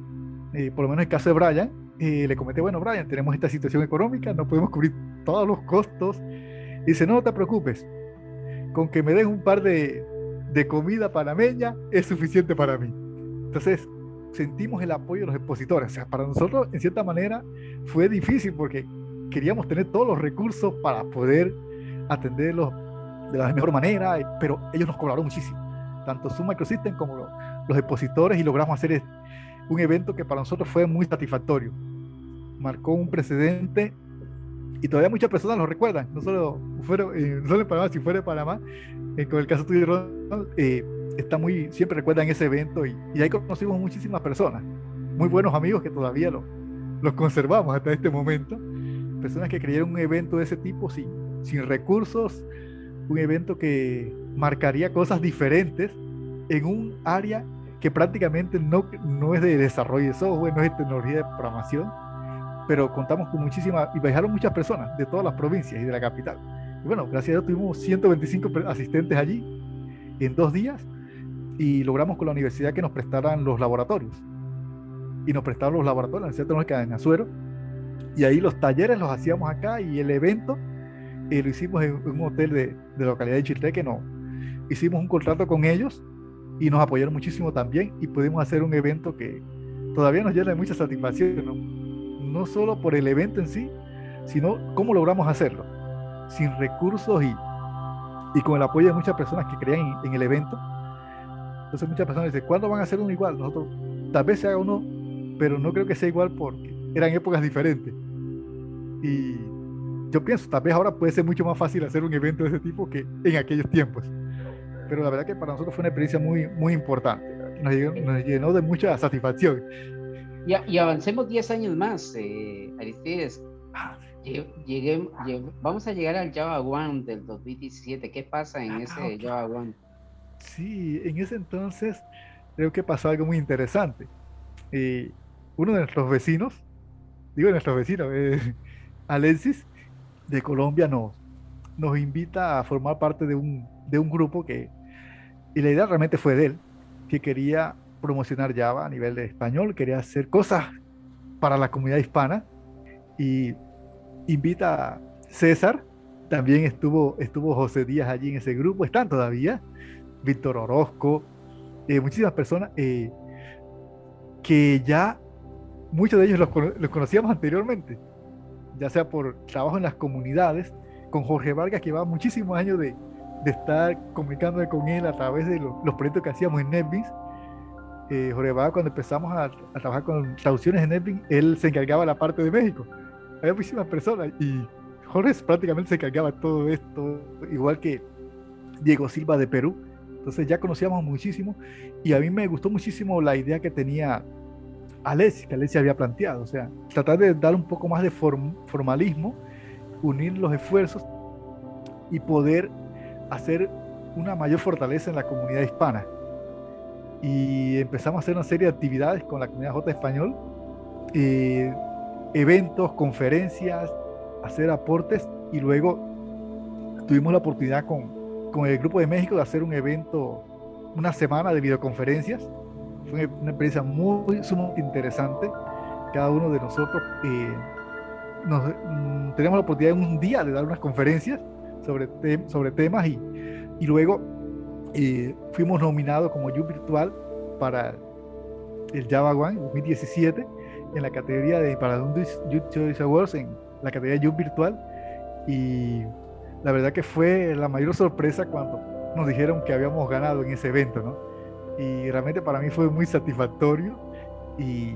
eh, por lo menos en el caso de Brian, le comenté, bueno, Brian, tenemos esta situación económica, no podemos cubrir todos los costos. Y dice, no, no te preocupes, con que me den un par de, de comida panameña es suficiente para mí. Entonces, sentimos el apoyo de los expositores. O sea, para nosotros, en cierta manera, fue difícil porque queríamos tener todos los recursos para poder atenderlos de la mejor manera, pero ellos nos cobraron muchísimo. Tanto Zoom Microsystem como los, los expositores y logramos hacer un evento que para nosotros fue muy satisfactorio. Marcó un precedente y todavía muchas personas lo recuerdan, no solo, fuera, eh, no solo en Panamá, si fuera de Panamá, eh, con el caso tuyo, Ronald, eh, está muy, siempre recuerdan ese evento y, y, ahí conocimos muchísimas personas, muy buenos amigos que todavía lo, los conservamos hasta este momento, personas que creyeron un evento de ese tipo sin, sin recursos, un evento que marcaría cosas diferentes en un área que prácticamente no, no es de desarrollo de software, no es de tecnología de programación, pero contamos con muchísimas, y viajaron muchas personas de todas las provincias y de la capital. Y bueno, gracias a Dios tuvimos 125 asistentes allí en dos días y logramos con la universidad que nos prestaran los laboratorios. Y nos prestaron los laboratorios la Universidad Tecnológica de Azuero. Y ahí los talleres los hacíamos acá y el evento eh, lo hicimos en, un hotel de, de, la localidad de Chile que no. Hicimos un contrato con ellos y nos apoyaron muchísimo también y pudimos hacer un evento que todavía nos llena de mucha satisfacción. ¿no? No solo por el evento en sí, sino cómo logramos hacerlo, sin recursos y, y con el apoyo de muchas personas que creían en, el evento. Entonces muchas personas dicen, ¿cuándo van a hacer uno igual? Nosotros, tal vez se haga uno, pero no creo que sea igual porque eran épocas diferentes. Y yo pienso, tal vez ahora puede ser mucho más fácil hacer un evento de ese tipo que en aquellos tiempos. Pero la verdad que para nosotros fue una experiencia muy, muy importante. Nos nos llenó de mucha satisfacción y, avancemos 10 años más, eh, Aristides. Ah, llegué, vamos a llegar al Java One del 2017. ¿Qué pasa en ah, ese Java One? Sí, en ese entonces creo que pasó algo muy interesante. Eh, uno de nuestros vecinos, digo nuestros vecinos, eh, Alexis de Colombia nos, nos invita a formar parte de un, de un grupo que, y la idea realmente fue de él, que quería promocionar Java a nivel de español, quería hacer cosas para la comunidad hispana y invita a César, también estuvo, estuvo José Díaz allí en ese grupo, están todavía, Víctor Orozco, eh, muchísimas personas eh, que ya muchos de ellos los, los, conocíamos anteriormente, ya sea por trabajo en las comunidades, con Jorge Vargas, que llevaba muchísimos años de, de estar comunicándome con él a través de los proyectos que hacíamos en NetBeans, eh, Jorge cuando empezamos a, trabajar con traducciones en NetBeans, él se encargaba de la parte de México. Había muchísimas personas y Jorge prácticamente se encargaba de todo esto, igual que Diego Silva de Perú. Entonces ya conocíamos muchísimo y a mí me gustó muchísimo la idea que tenía Alessi, que Alessi había planteado. O sea, tratar de dar un poco más de formalismo, unir los esfuerzos y poder hacer una mayor fortaleza en la comunidad hispana y empezamos a hacer una serie de actividades con la comunidad J español, eh, eventos, conferencias, hacer aportes y luego tuvimos la oportunidad con, con, el Grupo de México de hacer un evento, una semana de videoconferencias. Fue una experiencia muy sumamente interesante. Cada uno de nosotros eh, nos, mm, teníamos la oportunidad en un día de dar unas conferencias sobre, sobre temas y, y luego eh, fuimos nominados como You Virtual para el Java One 2017 en la categoría de para Youth Choice Awards en la categoría You Virtual y la verdad que fue la mayor sorpresa cuando nos dijeron que habíamos ganado en ese evento, ¿no? Y realmente para mí fue muy satisfactorio y,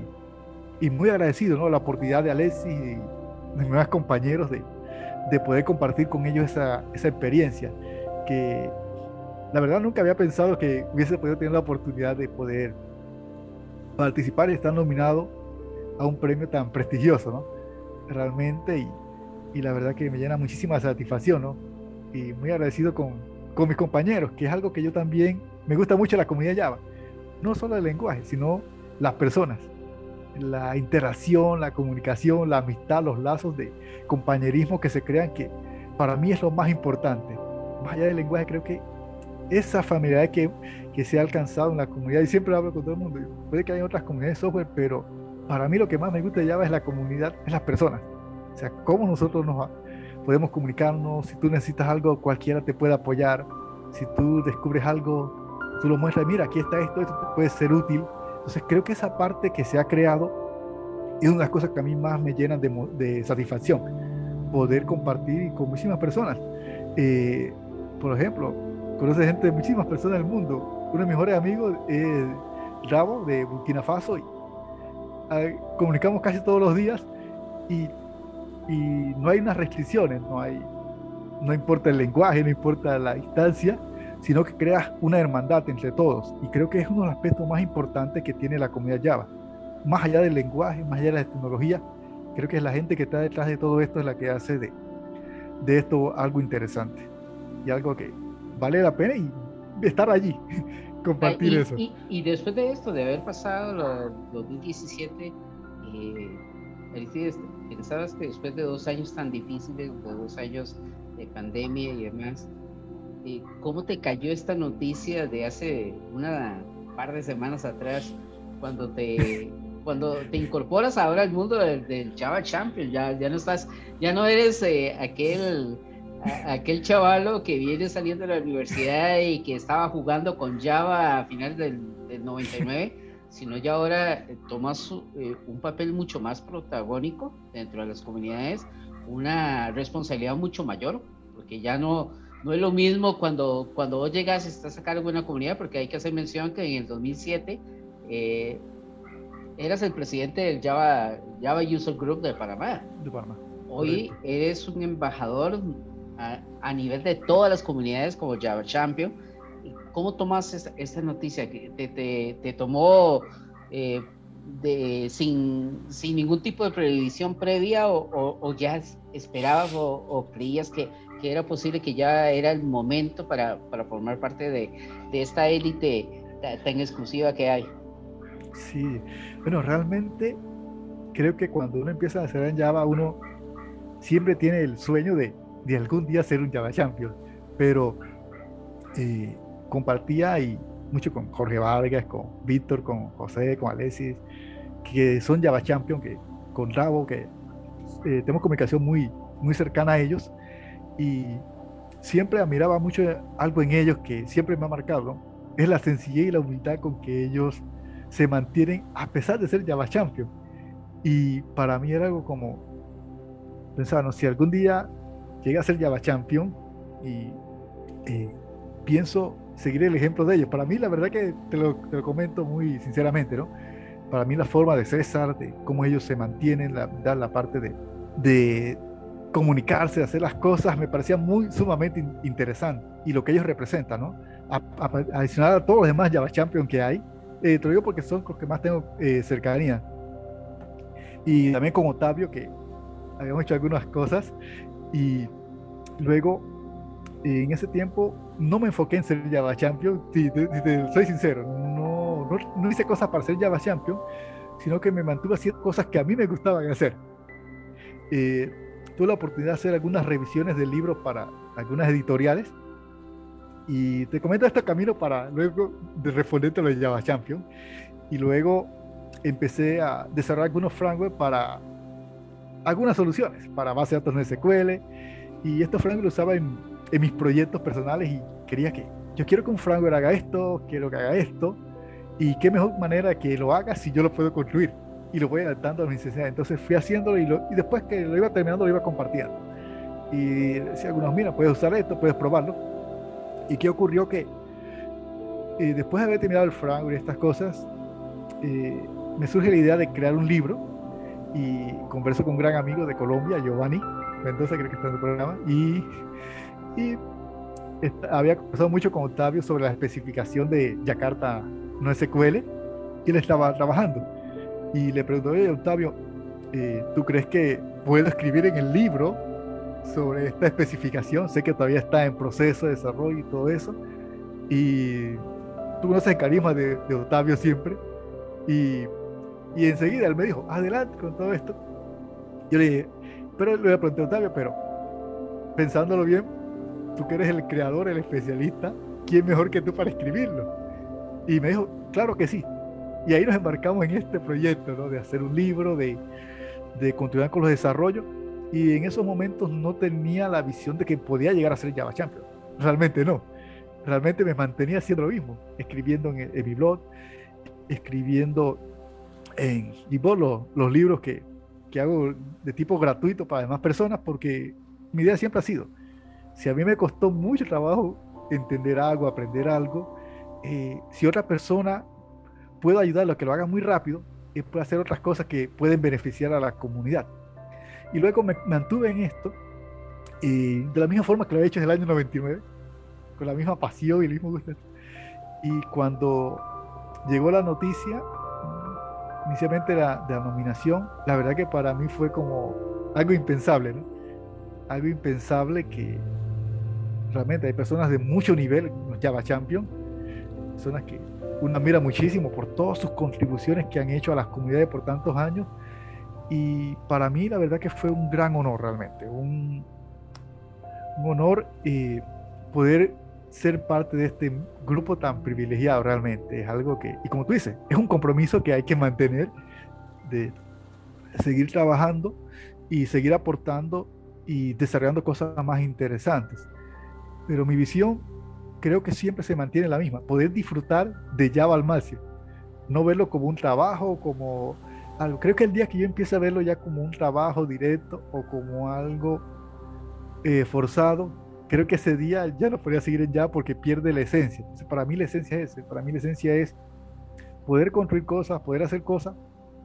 y muy agradecido, ¿no? La oportunidad de Alexis y de mis compañeros de, de poder compartir con ellos esa, esa experiencia que la verdad nunca había pensado que hubiese podido tener la oportunidad de poder participar y estar nominado a un premio tan prestigioso, ¿no? Realmente, y, y la verdad que me llena muchísima satisfacción, ¿no? Y muy agradecido con, con mis compañeros, que es algo que yo también me gusta mucho la comunidad Java. No solo el lenguaje, sino las personas. La interacción, la comunicación, la amistad, los lazos de compañerismo que se crean, que para mí es lo más importante. Más allá del lenguaje, creo que esa familiaridad que, que se ha alcanzado en la comunidad, y siempre hablo con todo el mundo, puede que haya otras comunidades de software, pero para mí lo que más me gusta de es la comunidad, es las personas. O sea, cómo nosotros nos podemos comunicarnos, si tú necesitas algo, cualquiera te puede apoyar, si tú descubres algo, tú lo muestras, mira, aquí está esto, esto puede ser útil. Entonces creo que esa parte que se ha creado es una de las cosas que a mí más me llenan de, de satisfacción, poder compartir con muchísimas personas. Eh, por ejemplo, conoce gente de muchísimas personas del mundo. Uno de mis mejores amigos es Rabo de Burkina Faso y comunicamos casi todos los días y, y, no hay unas restricciones, no hay, no importa el lenguaje, no importa la distancia, sino que creas una hermandad entre todos. Y creo que es uno de los aspectos más importantes que tiene la comunidad Java. Más allá del lenguaje, más allá de la tecnología, creo que es la gente que está detrás de todo esto es la que hace de, de esto algo interesante y algo que vale la pena y estar allí, compartir y, eso. Y, y, después de esto, de haber pasado los 2017, eh, ¿pensabas que después de dos años tan difíciles, de dos años de pandemia y demás, eh, ¿cómo te cayó esta noticia de hace una par de semanas atrás, cuando te cuando te incorporas ahora al mundo del, del Java Champion, ya, ya no estás, ya no eres eh, aquel aquel chavalo que viene saliendo de la universidad y que estaba jugando con Java a finales del, 99, sino ya ahora eh, tomas eh, un papel mucho más protagónico dentro de las comunidades, una responsabilidad mucho mayor, porque ya no, no es lo mismo cuando, cuando vos llegas y estás a cargo de una comunidad, porque hay que hacer mención que en el 2007 eh, eras el presidente del Java, Java User Group de Panamá. De Panamá. Hoy eres un embajador a, nivel de todas las comunidades como Java Champion. ¿Cómo tomas esta, noticia? ¿Te, te, te tomó eh, de, sin, sin, ningún tipo de previsión previa o, o, ya esperabas o, creías que, que, era posible que ya era el momento para, para formar parte de, de esta élite tan exclusiva que hay? Sí, bueno, realmente creo que cuando uno empieza a hacer en Java, uno siempre tiene el sueño de de algún día ser un Java Champion, pero eh, compartía y mucho con Jorge Vargas, con Víctor, con José, con Alexis, que son Java Champion, que con Rabo, que eh, tenemos comunicación muy, muy cercana a ellos. Y siempre admiraba mucho algo en ellos que siempre me ha marcado, es la sencillez y la humildad con que ellos se mantienen a pesar de ser Java Champion. Y para mí era algo como pensar, no, si algún día llegué a ser Java Champion y eh, pienso seguir el ejemplo de ellos. Para mí, la verdad que te lo, te lo, comento muy sinceramente, ¿no? Para mí la forma de César, de cómo ellos se mantienen, la, la parte de, de comunicarse, de hacer las cosas, me parecía muy sumamente interesante y lo que ellos representan, ¿no? A, a, adicional a todos los demás Java Champion que hay, eh, te lo digo porque son los que más tengo eh, cercanía. Y también con Otavio, que habíamos hecho algunas cosas y luego, en ese tiempo, no me enfoqué en ser Java Champion, soy sincero, no, no, hice cosas para ser Java Champion, sino que me mantuve haciendo cosas que a mí me gustaban hacer. Eh, tuve la oportunidad de hacer algunas revisiones del libro para algunas editoriales y te comento este camino para luego de responderte lo de Java Champion y luego empecé a desarrollar algunos frameworks para algunas soluciones para base de datos SQL y estos frameworks lo usaba en, en mis proyectos personales y quería que, yo quiero que un framework haga esto, quiero que haga esto, y qué mejor manera que lo haga si yo lo puedo construir y lo voy adaptando a mis necesidades. Entonces fui haciéndolo y, y después que lo iba terminando lo iba compartiendo. Y decía algunos, mira, puedes usar esto, puedes probarlo. ¿Y qué ocurrió? Que eh, después de haber terminado el framework y estas cosas, eh, me surge la idea de crear un libro y converso con un gran amigo de Colombia, Giovanni Mendoza, creo que está en el programa, y, y había conversado mucho con Octavio sobre la especificación de Jakarta no SQL, y él estaba trabajando. Y le preguntó, oye, Octavio, eh, ¿tú crees que puedo escribir en el libro sobre esta especificación? Sé que todavía está en proceso de desarrollo y todo eso. Y tú conoces el carisma de, de Octavio siempre. Y, y, enseguida él me dijo, adelante con todo esto. Yo le dije, pero le pregunté a Octavio, pero pensándolo bien, tú que eres el creador, el especialista, ¿quién mejor que tú para escribirlo? Y me dijo, claro que sí. Y ahí nos embarcamos en este proyecto, ¿no? De hacer un libro, de, de continuar con los desarrollos. Y en esos momentos no tenía la visión de que podía llegar a ser Java Champion. Realmente no. Realmente me mantenía haciendo lo mismo, escribiendo en, en mi blog, escribiendo en Gibor los, los libros que, que hago de tipo gratuito para demás personas, porque mi idea siempre ha sido, si a mí me costó mucho trabajo entender algo, aprender algo, eh, si otra persona puedo ayudarlo a que lo haga muy rápido, es puede hacer otras cosas que pueden beneficiar a la comunidad. Y luego me mantuve en esto, y de la misma forma que lo he hecho en el año 99, con la misma pasión y el mismo gusto. Y cuando llegó la noticia, inicialmente la, de la nominación, la verdad que para mí fue como algo impensable, ¿no? Algo impensable que realmente hay personas de mucho nivel, los Java Champion, personas que uno admira muchísimo por todas sus contribuciones que han hecho a las comunidades por tantos años. Y para mí la verdad que fue un gran honor realmente, un, un honor eh, poder ser parte de este grupo tan privilegiado realmente. Es algo que, y como tú dices, es un compromiso que hay que mantener de seguir trabajando y seguir aportando y desarrollando cosas más interesantes. Pero mi visión creo que siempre se mantiene la misma, poder disfrutar de Java al máximo, no verlo como un trabajo, como algo. Creo que el día que yo empiece a verlo ya como un trabajo directo o como algo eh, forzado, creo que ese día ya no podría seguir en Java porque pierde la esencia. Entonces, para mí la esencia es para mí la esencia es poder construir cosas, poder hacer cosas,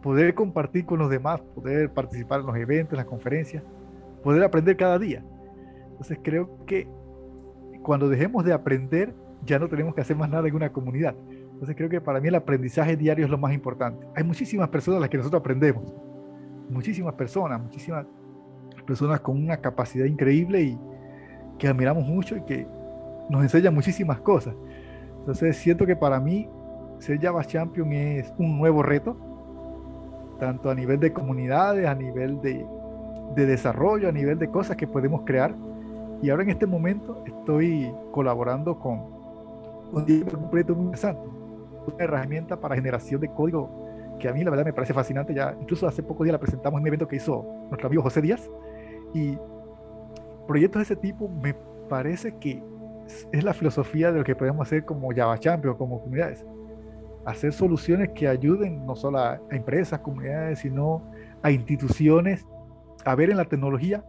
poder compartir con los demás, poder participar en los eventos, en las conferencias, poder aprender cada día. Entonces creo que cuando dejemos de aprender, ya no tenemos que hacer más nada en una comunidad. Entonces creo que para mí el aprendizaje diario es lo más importante. Hay muchísimas personas a las que nosotros aprendemos. Muchísimas personas, muchísimas personas con una capacidad increíble y que admiramos mucho y que nos enseñan muchísimas cosas. Entonces siento que para mí ser Java Champion es un nuevo reto, tanto a nivel de comunidades, a nivel de, de desarrollo, a nivel de cosas que podemos crear y ahora en este momento estoy colaborando con un proyecto muy interesante, una herramienta para generación de código que a mí la verdad me parece fascinante. Ya incluso hace pocos días la presentamos en un evento que hizo nuestro amigo José Díaz. Y proyectos de ese tipo me parece que es la filosofía de lo que podemos hacer como Java Champion, como comunidades. Hacer soluciones que ayuden no solo a, empresas, comunidades, sino a instituciones a ver en la tecnología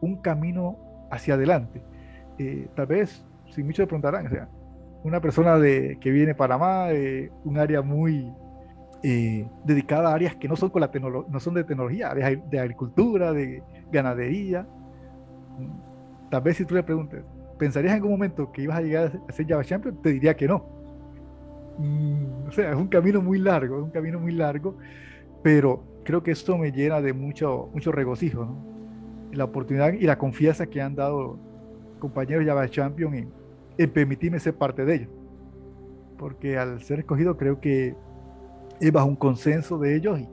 un camino hacia adelante. Eh, tal vez, si muchos preguntarán, o sea, una persona de, que viene de Panamá, de un área muy eh, dedicada a áreas que no son, con la no son de tecnología, de, de, agricultura, de ganadería. Tal vez si tú le preguntes, ¿pensarías en algún momento que ibas a llegar a ser Java Champion? Te diría que no. Mm, o sea, es un camino muy largo, es un camino muy largo, pero creo que esto me llena de mucho, mucho regocijo, ¿no? la oportunidad y la confianza que han dado compañeros Java Champion en, en permitirme ser parte de ellos. Porque al ser escogido creo que es bajo un consenso de ellos y,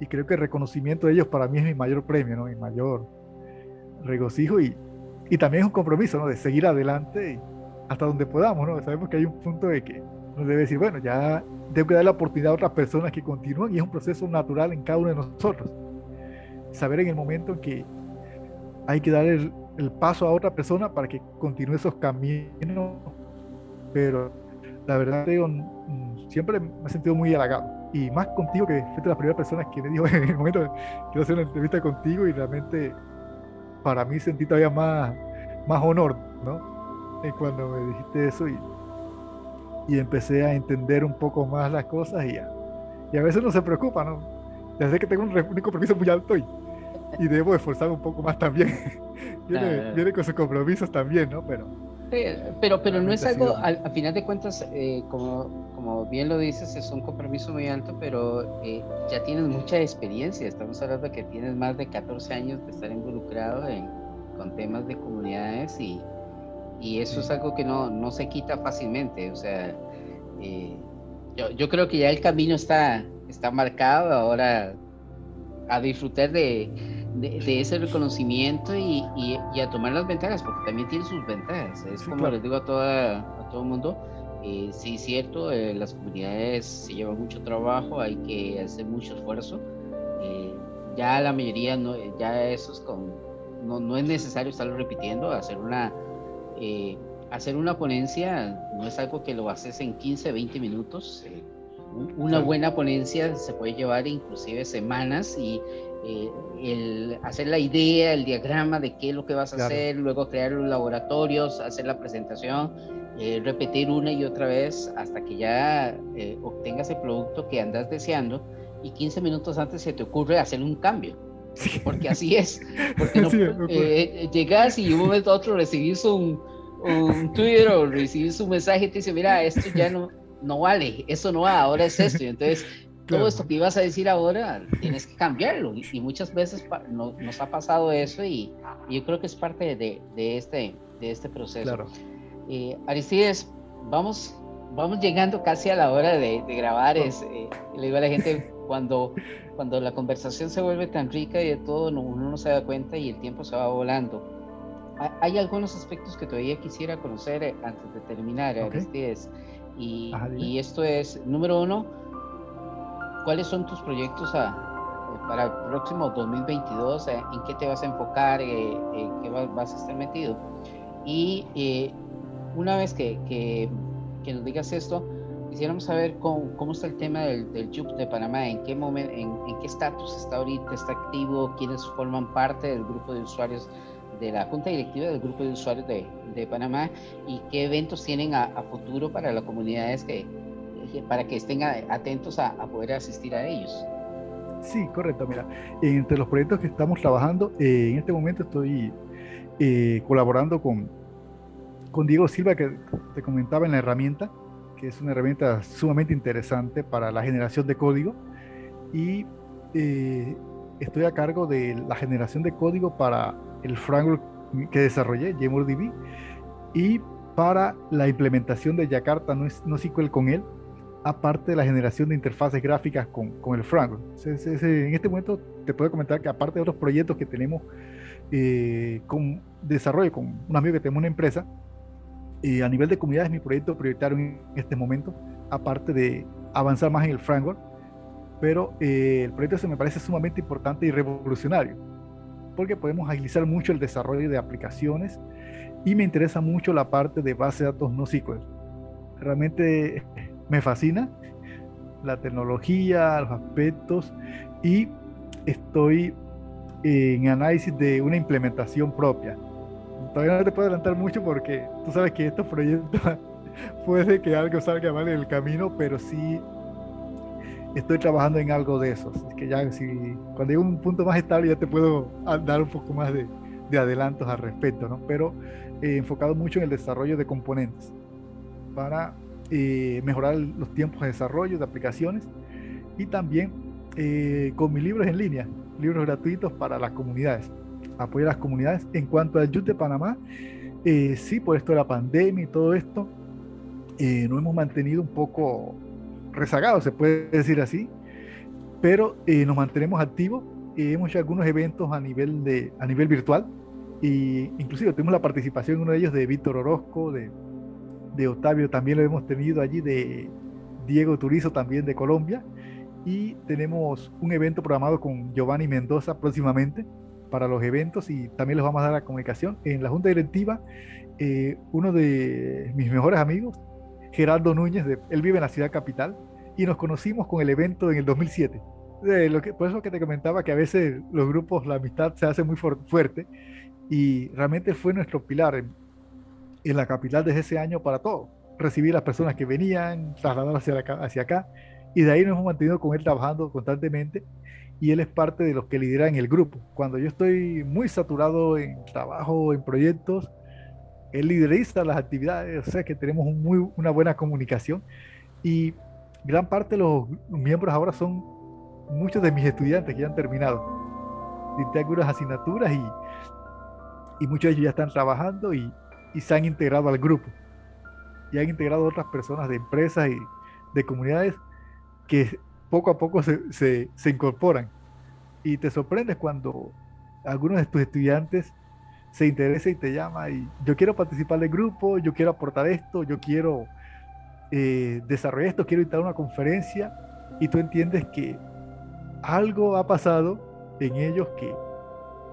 y, creo que el reconocimiento de ellos para mí es mi mayor premio, ¿no? mi mayor regocijo y, y también es un compromiso ¿no? de seguir adelante hasta donde podamos. ¿no? Sabemos que hay un punto de que nos debe decir, bueno, ya tengo que dar la oportunidad a otras personas que continúen y es un proceso natural en cada uno de nosotros. Saber en el momento en que hay que dar el, el paso a otra persona para que continúe esos caminos, pero la verdad digo, siempre me he sentido muy halagado y más contigo que fuiste la primera persona que me dijo en el momento quiero hacer una entrevista contigo y realmente para mí sentí todavía más, más honor, ¿no? cuando me dijiste eso y, y empecé a entender un poco más las cosas y, y a veces no se preocupa, ¿no? Desde que tengo un, un compromiso muy alto y, y debo esforzarme un poco más también. viene, viene, con sus compromisos también, ¿no? Pero, pero, pero no es algo, al, a final de cuentas, eh, como, como bien lo dices, es un compromiso muy alto, pero eh, ya tienes mucha experiencia. Estamos hablando de que tienes más de 14 años de estar involucrado en, con temas de comunidades y, y eso es algo que no, no se quita fácilmente. O sea, eh, yo, yo, creo que ya el camino está, está marcado. Ahora a disfrutar de, de, ese reconocimiento y, y, a tomar las ventajas, porque también tiene sus ventajas. Es como les digo a, toda, a todo el mundo, eh, sí es cierto, eh, las comunidades se llevan mucho trabajo, hay que hacer mucho esfuerzo. Eh, ya la mayoría, no, ya eso es con, no, no es necesario estarlo repitiendo, hacer una... Eh, hacer una ponencia no es algo que lo haces en 15, 20 minutos. una buena ponencia se puede llevar inclusive semanas y eh, el hacer la idea, el diagrama de qué es lo que vas a hacer, luego crear los laboratorios, hacer la presentación, eh, repetir una y otra vez hasta que ya eh, obtengas el producto que andas deseando y 15 minutos antes se te ocurre hacer un cambio. Porque así es. Porque no, llegas y de un momento a otro recibís un, un Twitter o recibís un mensaje y te dice, mira, esto ya no, no vale, eso no va, ahora es esto. Y entonces todo esto que ibas a decir ahora tienes que cambiarlo y, muchas veces nos ha pasado eso y, yo creo que es parte de, de este, de este proceso. Claro. Eh, Aristides, vamos, vamos llegando casi a la hora de, grabar. Es, eh, le digo a la gente, cuando, cuando la conversación se vuelve tan rica y de todo, uno no se da cuenta y el tiempo se va volando. Hay algunos aspectos que todavía quisiera conocer eh, antes de terminar, Aristides. Y, y esto es, número uno, ¿cuáles son tus proyectos para el próximo 2022? Eh, ¿En qué te vas a enfocar? Eh, ¿En qué vas, a estar metido? Y eh, una vez que, que, nos digas esto, quisiéramos saber cómo, cómo está el tema del, del de Panamá, en qué momento, en, qué estatus está ahorita, está activo, quiénes forman parte del grupo de usuarios de la Junta Directiva del Grupo de Usuarios de, de Panamá y qué eventos tienen a, a futuro para las comunidades que, para que estén atentos a, poder asistir a ellos. Sí, correcto. Mira, entre los proyectos que estamos trabajando, eh, en este momento estoy eh, colaborando con, con Diego Silva, que te comentaba en la herramienta, que es una herramienta sumamente interesante para la generación de código. Y eh, estoy a cargo de la generación de código para el framework que desarrollé, JMODB, y para la implementación de Jakarta NoSQL con él, aparte de la generación de interfaces gráficas con, con el framework. En este momento te puedo comentar que aparte de otros proyectos que tenemos eh, con desarrollo con un amigo que tenemos una empresa, eh, a nivel de comunidad es mi proyecto prioritario en este momento, aparte de avanzar más en el framework, pero eh, el proyecto se me parece sumamente importante y revolucionario, porque podemos agilizar mucho el desarrollo de aplicaciones y me interesa mucho la parte de base de datos no SQL. Realmente me fascina la tecnología, los aspectos y estoy en análisis de una implementación propia. Todavía no te puedo adelantar mucho porque tú sabes que estos proyectos puede que algo salga mal en el camino, pero sí estoy trabajando en algo de eso. Así que ya si cuando llegue un punto más estable ya te puedo dar un poco más de, de adelantos al respecto, ¿no? Pero eh, enfocado mucho en el desarrollo de componentes para eh, mejorar los tiempos de desarrollo de aplicaciones y también eh, con mis libros en línea, libros gratuitos para las comunidades, apoyar a las comunidades. En cuanto al Youth de Panamá, eh, sí, por esto de la pandemia y todo esto, nos hemos mantenido un poco rezagados, se puede decir así, pero nos mantenemos activos. hemos hecho algunos eventos a nivel, de, a nivel virtual, y inclusive tuvimos la participación en uno de ellos de Víctor Orozco, de de Octavio también lo hemos tenido allí, de Diego Turizo también de Colombia. Y tenemos un evento programado con Giovanni Mendoza próximamente, para los eventos y también les vamos a dar la comunicación. En la junta directiva, eh, uno de mis mejores amigos, Gerardo Núñez, de, él vive en la ciudad capital y nos conocimos con el evento en el 2007. lo que, por eso que te comentaba que a veces los grupos, la amistad se hace muy fuerte y realmente fue nuestro pilar en, la capital desde ese año para todo. Recibir a las personas que venían, trasladarlas hacia, hacia acá y de ahí nos hemos mantenido con él trabajando constantemente y él es parte de los que lideran el grupo. Cuando yo estoy muy saturado en trabajo, en proyectos, él lideriza las actividades, o sea que tenemos muy, una buena comunicación y gran parte de los miembros ahora son muchos de mis estudiantes que ya han terminado. Dicté algunas asignaturas y, y muchos de ellos ya están trabajando y, y se han integrado al grupo. Y han integrado otras personas de empresas y de comunidades que poco a poco se, se, se incorporan. Y te sorprendes cuando algunos de tus estudiantes se interesa y te llama y yo quiero participar del grupo, yo quiero aportar esto, yo quiero eh, desarrollar esto, quiero a una conferencia y tú entiendes que algo ha pasado en ellos que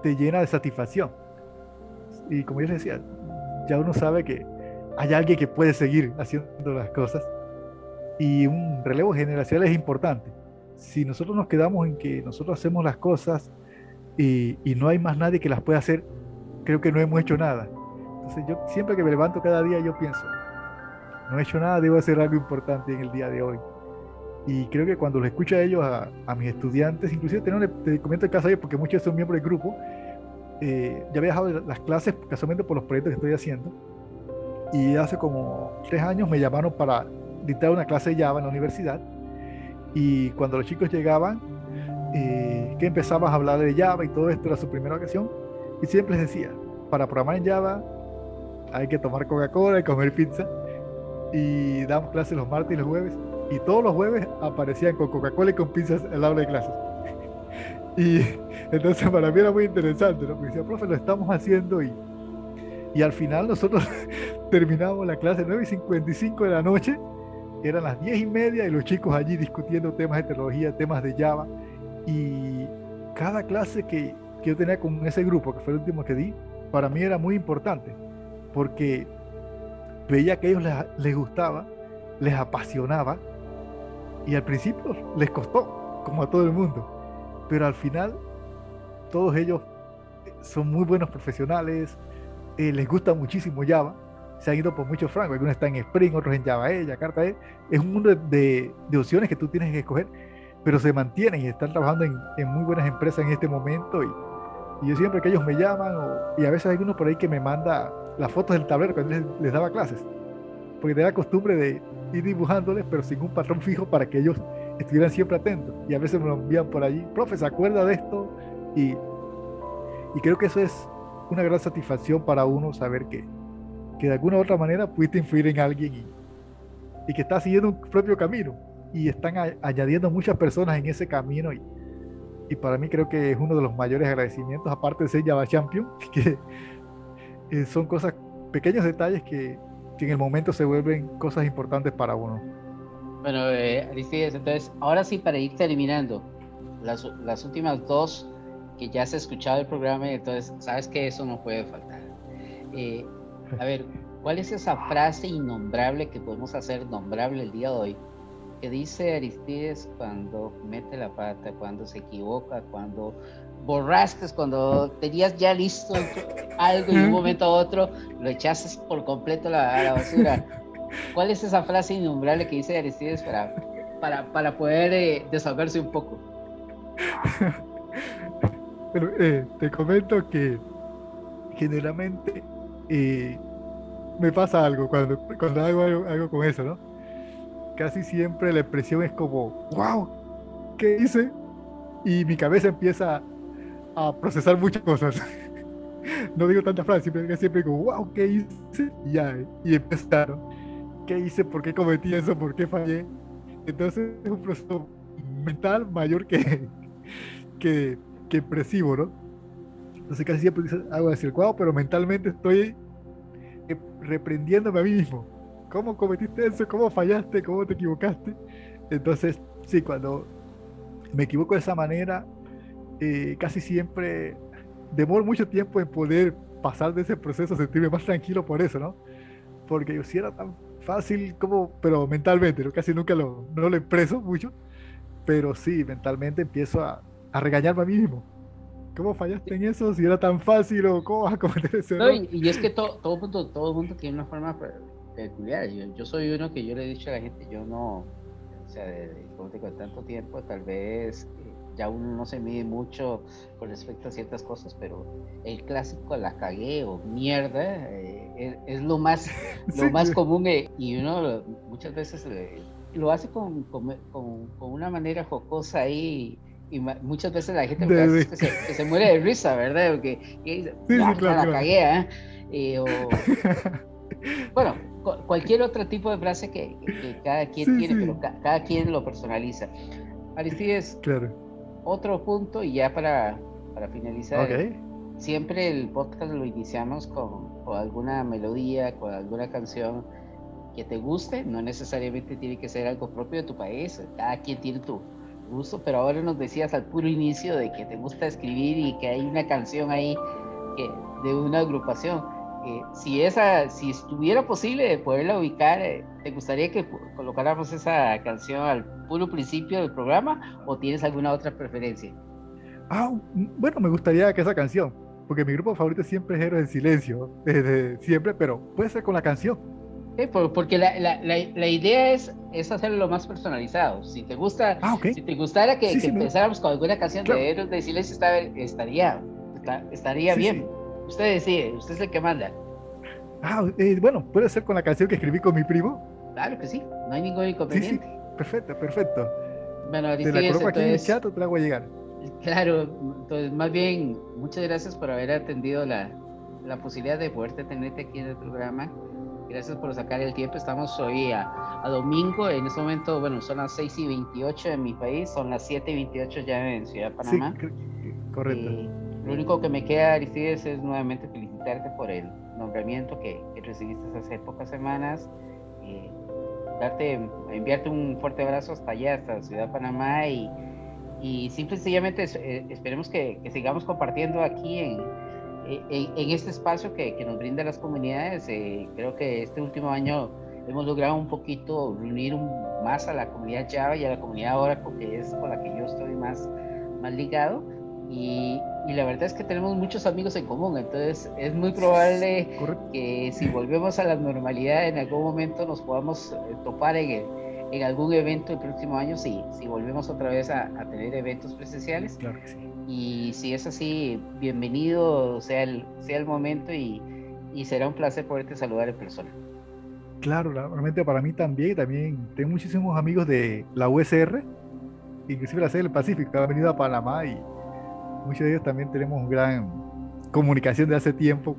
te llena de satisfacción. Y como yo les decía, ya uno sabe que hay alguien que puede seguir haciendo las cosas y un relevo generacional es importante. Si nosotros nos quedamos en que nosotros hacemos las cosas y, y, no hay más nadie que las pueda hacer, creo que no hemos hecho nada. Entonces yo siempre que me levanto cada día yo pienso, no he hecho nada, debo hacer algo importante en el día de hoy. Y creo que cuando los escucho a ellos, a, a mis estudiantes, inclusive te, te comento el caso de ellos porque muchos son miembros del grupo, eh, ya había dejado las clases casualmente por los proyectos que estoy haciendo. Y hace como tres años me llamaron para dictaba una clase de Java en la universidad y cuando los chicos llegaban, eh, que empezabas a hablar de Java y todo esto era su primera ocasión, y siempre les decía, para programar en Java hay que tomar Coca-Cola y comer pizza, y damos clases los martes y los jueves, y todos los jueves aparecían con Coca-Cola y con pizzas el aula de clases. Y entonces para mí era muy interesante, ¿no? Porque decía, profe, lo estamos haciendo y, y al final nosotros terminamos la clase 9 y 55 de la noche eran las diez y media y los chicos allí discutiendo temas de tecnología, temas de Java. Y cada clase que, que yo tenía con ese grupo, que fue el último que di, para mí era muy importante, porque veía que a ellos les, les gustaba, les apasionaba, y al principio les costó, como a todo el mundo, pero al final todos ellos son muy buenos profesionales, eh, les gusta muchísimo Java, se han ido por muchos francos. Algunos están en Spring, otros en Java E, Jakarta E. Es un mundo de, de, opciones que tú tienes que escoger, pero se mantienen y están trabajando en, en muy buenas empresas en este momento. Y, y, yo siempre que ellos me llaman, o, y a veces hay uno por ahí que me manda las fotos del tablero cuando les, les daba clases, porque tenía costumbre de ir dibujándoles, pero sin un patrón fijo para que ellos estuvieran siempre atentos. Y a veces me lo envían por allí, profe, ¿se acuerda de esto? Y, y creo que eso es una gran satisfacción para uno saber que, que de alguna u otra manera pudiste influir en alguien y, y que está siguiendo un propio camino y están a, añadiendo muchas personas en ese camino y, y, para mí creo que es uno de los mayores agradecimientos, aparte de ser Java Champion, que eh, son cosas, pequeños detalles que, que, en el momento se vuelven cosas importantes para uno. Bueno, eh, Aristides, entonces, ahora sí, para ir terminando, las, las últimas dos que ya se ha escuchado el programa, entonces sabes que eso no puede faltar. Eh, a ver, ¿cuál es esa frase innombrable que podemos hacer nombrable el día de hoy? Que dice Aristides cuando mete la pata, cuando se equivoca, cuando borrascas, cuando tenías ya listo algo y de un momento a otro lo echaste por completo a la, a la basura. ¿Cuál es esa frase innombrable que dice Aristides para, para, para poder eh, desahogarse un poco? Pero, eh, te comento que generalmente y me pasa algo cuando, cuando hago algo, con eso, ¿no? Casi siempre la expresión es como, wow, ¿qué hice? Y mi cabeza empieza a procesar muchas cosas. no digo tantas frases, siempre, siempre wow, ¿qué hice? Y ya, y empieza, ¿Qué hice? ¿Por qué cometí eso? ¿Por qué fallé? Entonces es un proceso mental mayor que, que, que expresivo, ¿no? Entonces casi siempre hago decir, wow, pero mentalmente estoy eh, reprendiéndome a mí mismo. ¿Cómo cometiste eso? ¿Cómo fallaste? ¿Cómo te equivocaste? Entonces, sí, cuando me equivoco de esa manera, eh, casi siempre demoro mucho tiempo en poder pasar de ese proceso, sentirme más tranquilo por eso, ¿no? Porque yo si era tan fácil como, pero mentalmente, ¿no? casi nunca lo, no lo expreso mucho, pero sí, mentalmente empiezo a, a regañarme a mí mismo. ¿Cómo fallaste en eso? Si era tan fácil o cómo vas a cometer ese error. No, y, es que todo, todo, mundo, todo mundo tiene una forma peculiar. Yo, yo, soy uno que yo le he dicho a la gente, yo no, o sea, de, de, tanto tiempo, tal vez ya uno no se mide mucho con respecto a ciertas cosas, pero el clásico la cagué o mierda eh, es, lo más, lo más común eh, y uno muchas veces eh, lo hace con, con, con, una manera jocosa ahí. Y muchas veces la gente que, se, muere de risa, ¿verdad? Porque dice, la cagué, o, bueno, cualquier otro tipo de frase que, cada quien tiene, pero cada quien lo personaliza. Aristides, claro otro punto y ya para, para finalizar. Siempre el podcast lo iniciamos con, alguna melodía, con alguna canción que te guste. No necesariamente tiene que ser algo propio de tu país. Cada quien tiene tu gusto, pero ahora nos decías al puro inicio de que te gusta escribir y que hay una canción ahí que, de una agrupación. Eh, si esa, si estuviera posible poderla ubicar, eh, ¿te gustaría que colocáramos esa canción al puro principio del programa o tienes alguna otra preferencia? Ah, bueno, me gustaría que esa canción, porque mi grupo favorito siempre es Héroes del Silencio, desde siempre, pero puede ser con la canción. porque la, la, la, idea es, es hacerlo lo más personalizado. Si te gusta, ah, si te gustara que, empezáramos con alguna canción de Héroes del Silencio, estaría, estaría bien. Usted decide, usted es el que manda. Ah, eh, bueno, puede ser con la canción que escribí con mi primo. Claro que sí, no hay ningún inconveniente. Sí, perfecto, perfecto. Bueno, te la coloco aquí en el chat o te la hago a llegar. Claro, entonces más bien, muchas gracias por haber atendido la, la posibilidad de poderte tenerte aquí en el programa. Gracias por sacar el tiempo. Estamos hoy a, a, domingo. En este momento, bueno, son las 6 y 28 en mi país, son las 7 y 28 ya en Ciudad Panamá. Sí, correcto. Eh, lo único que me queda, Aristides, es nuevamente felicitarte por el nombramiento que, recibiste hace pocas semanas. Eh, darte, enviarte un fuerte abrazo hasta allá, hasta Ciudad Panamá y, y simple y sencillamente eh, esperemos que, sigamos compartiendo aquí en, en, este espacio que, que, nos brinda las comunidades. Eh, creo que este último año hemos logrado un poquito reunir más a la comunidad Java y a la comunidad Oracle, que es con la que yo estoy más, más ligado. Y, y, la verdad es que tenemos muchos amigos en común, entonces es muy probable que si volvemos a la normalidad en algún momento nos podamos eh, topar en, en algún evento el próximo año, si, si volvemos otra vez a, a tener eventos presenciales. Claro que sí. Y si es así, bienvenido sea el, sea el momento y, y será un placer poderte saludar en persona. Claro, realmente para mí también, también tengo muchísimos amigos de la USR, inclusive la sede del Pacífico, que han venido a Panamá y muchos de ellos también tenemos gran comunicación de hace tiempo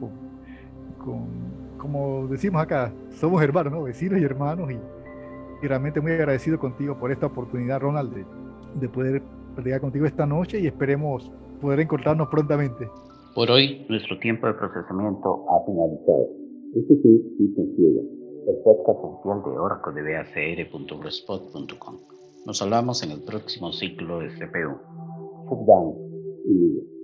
con, como decimos acá, somos hermanos, ¿no? vecinos y hermanos, y, realmente muy agradecido contigo por esta oportunidad, Ronald, de, poder platicar contigo esta noche y esperemos poder encontrarnos prontamente. Por hoy, nuestro tiempo de procesamiento ha finalizado. Este Ciega, el podcast oficial de Oracle de BACR.blogspot.com. Nos hablamos en el próximo ciclo de CPU. Down. 嗯。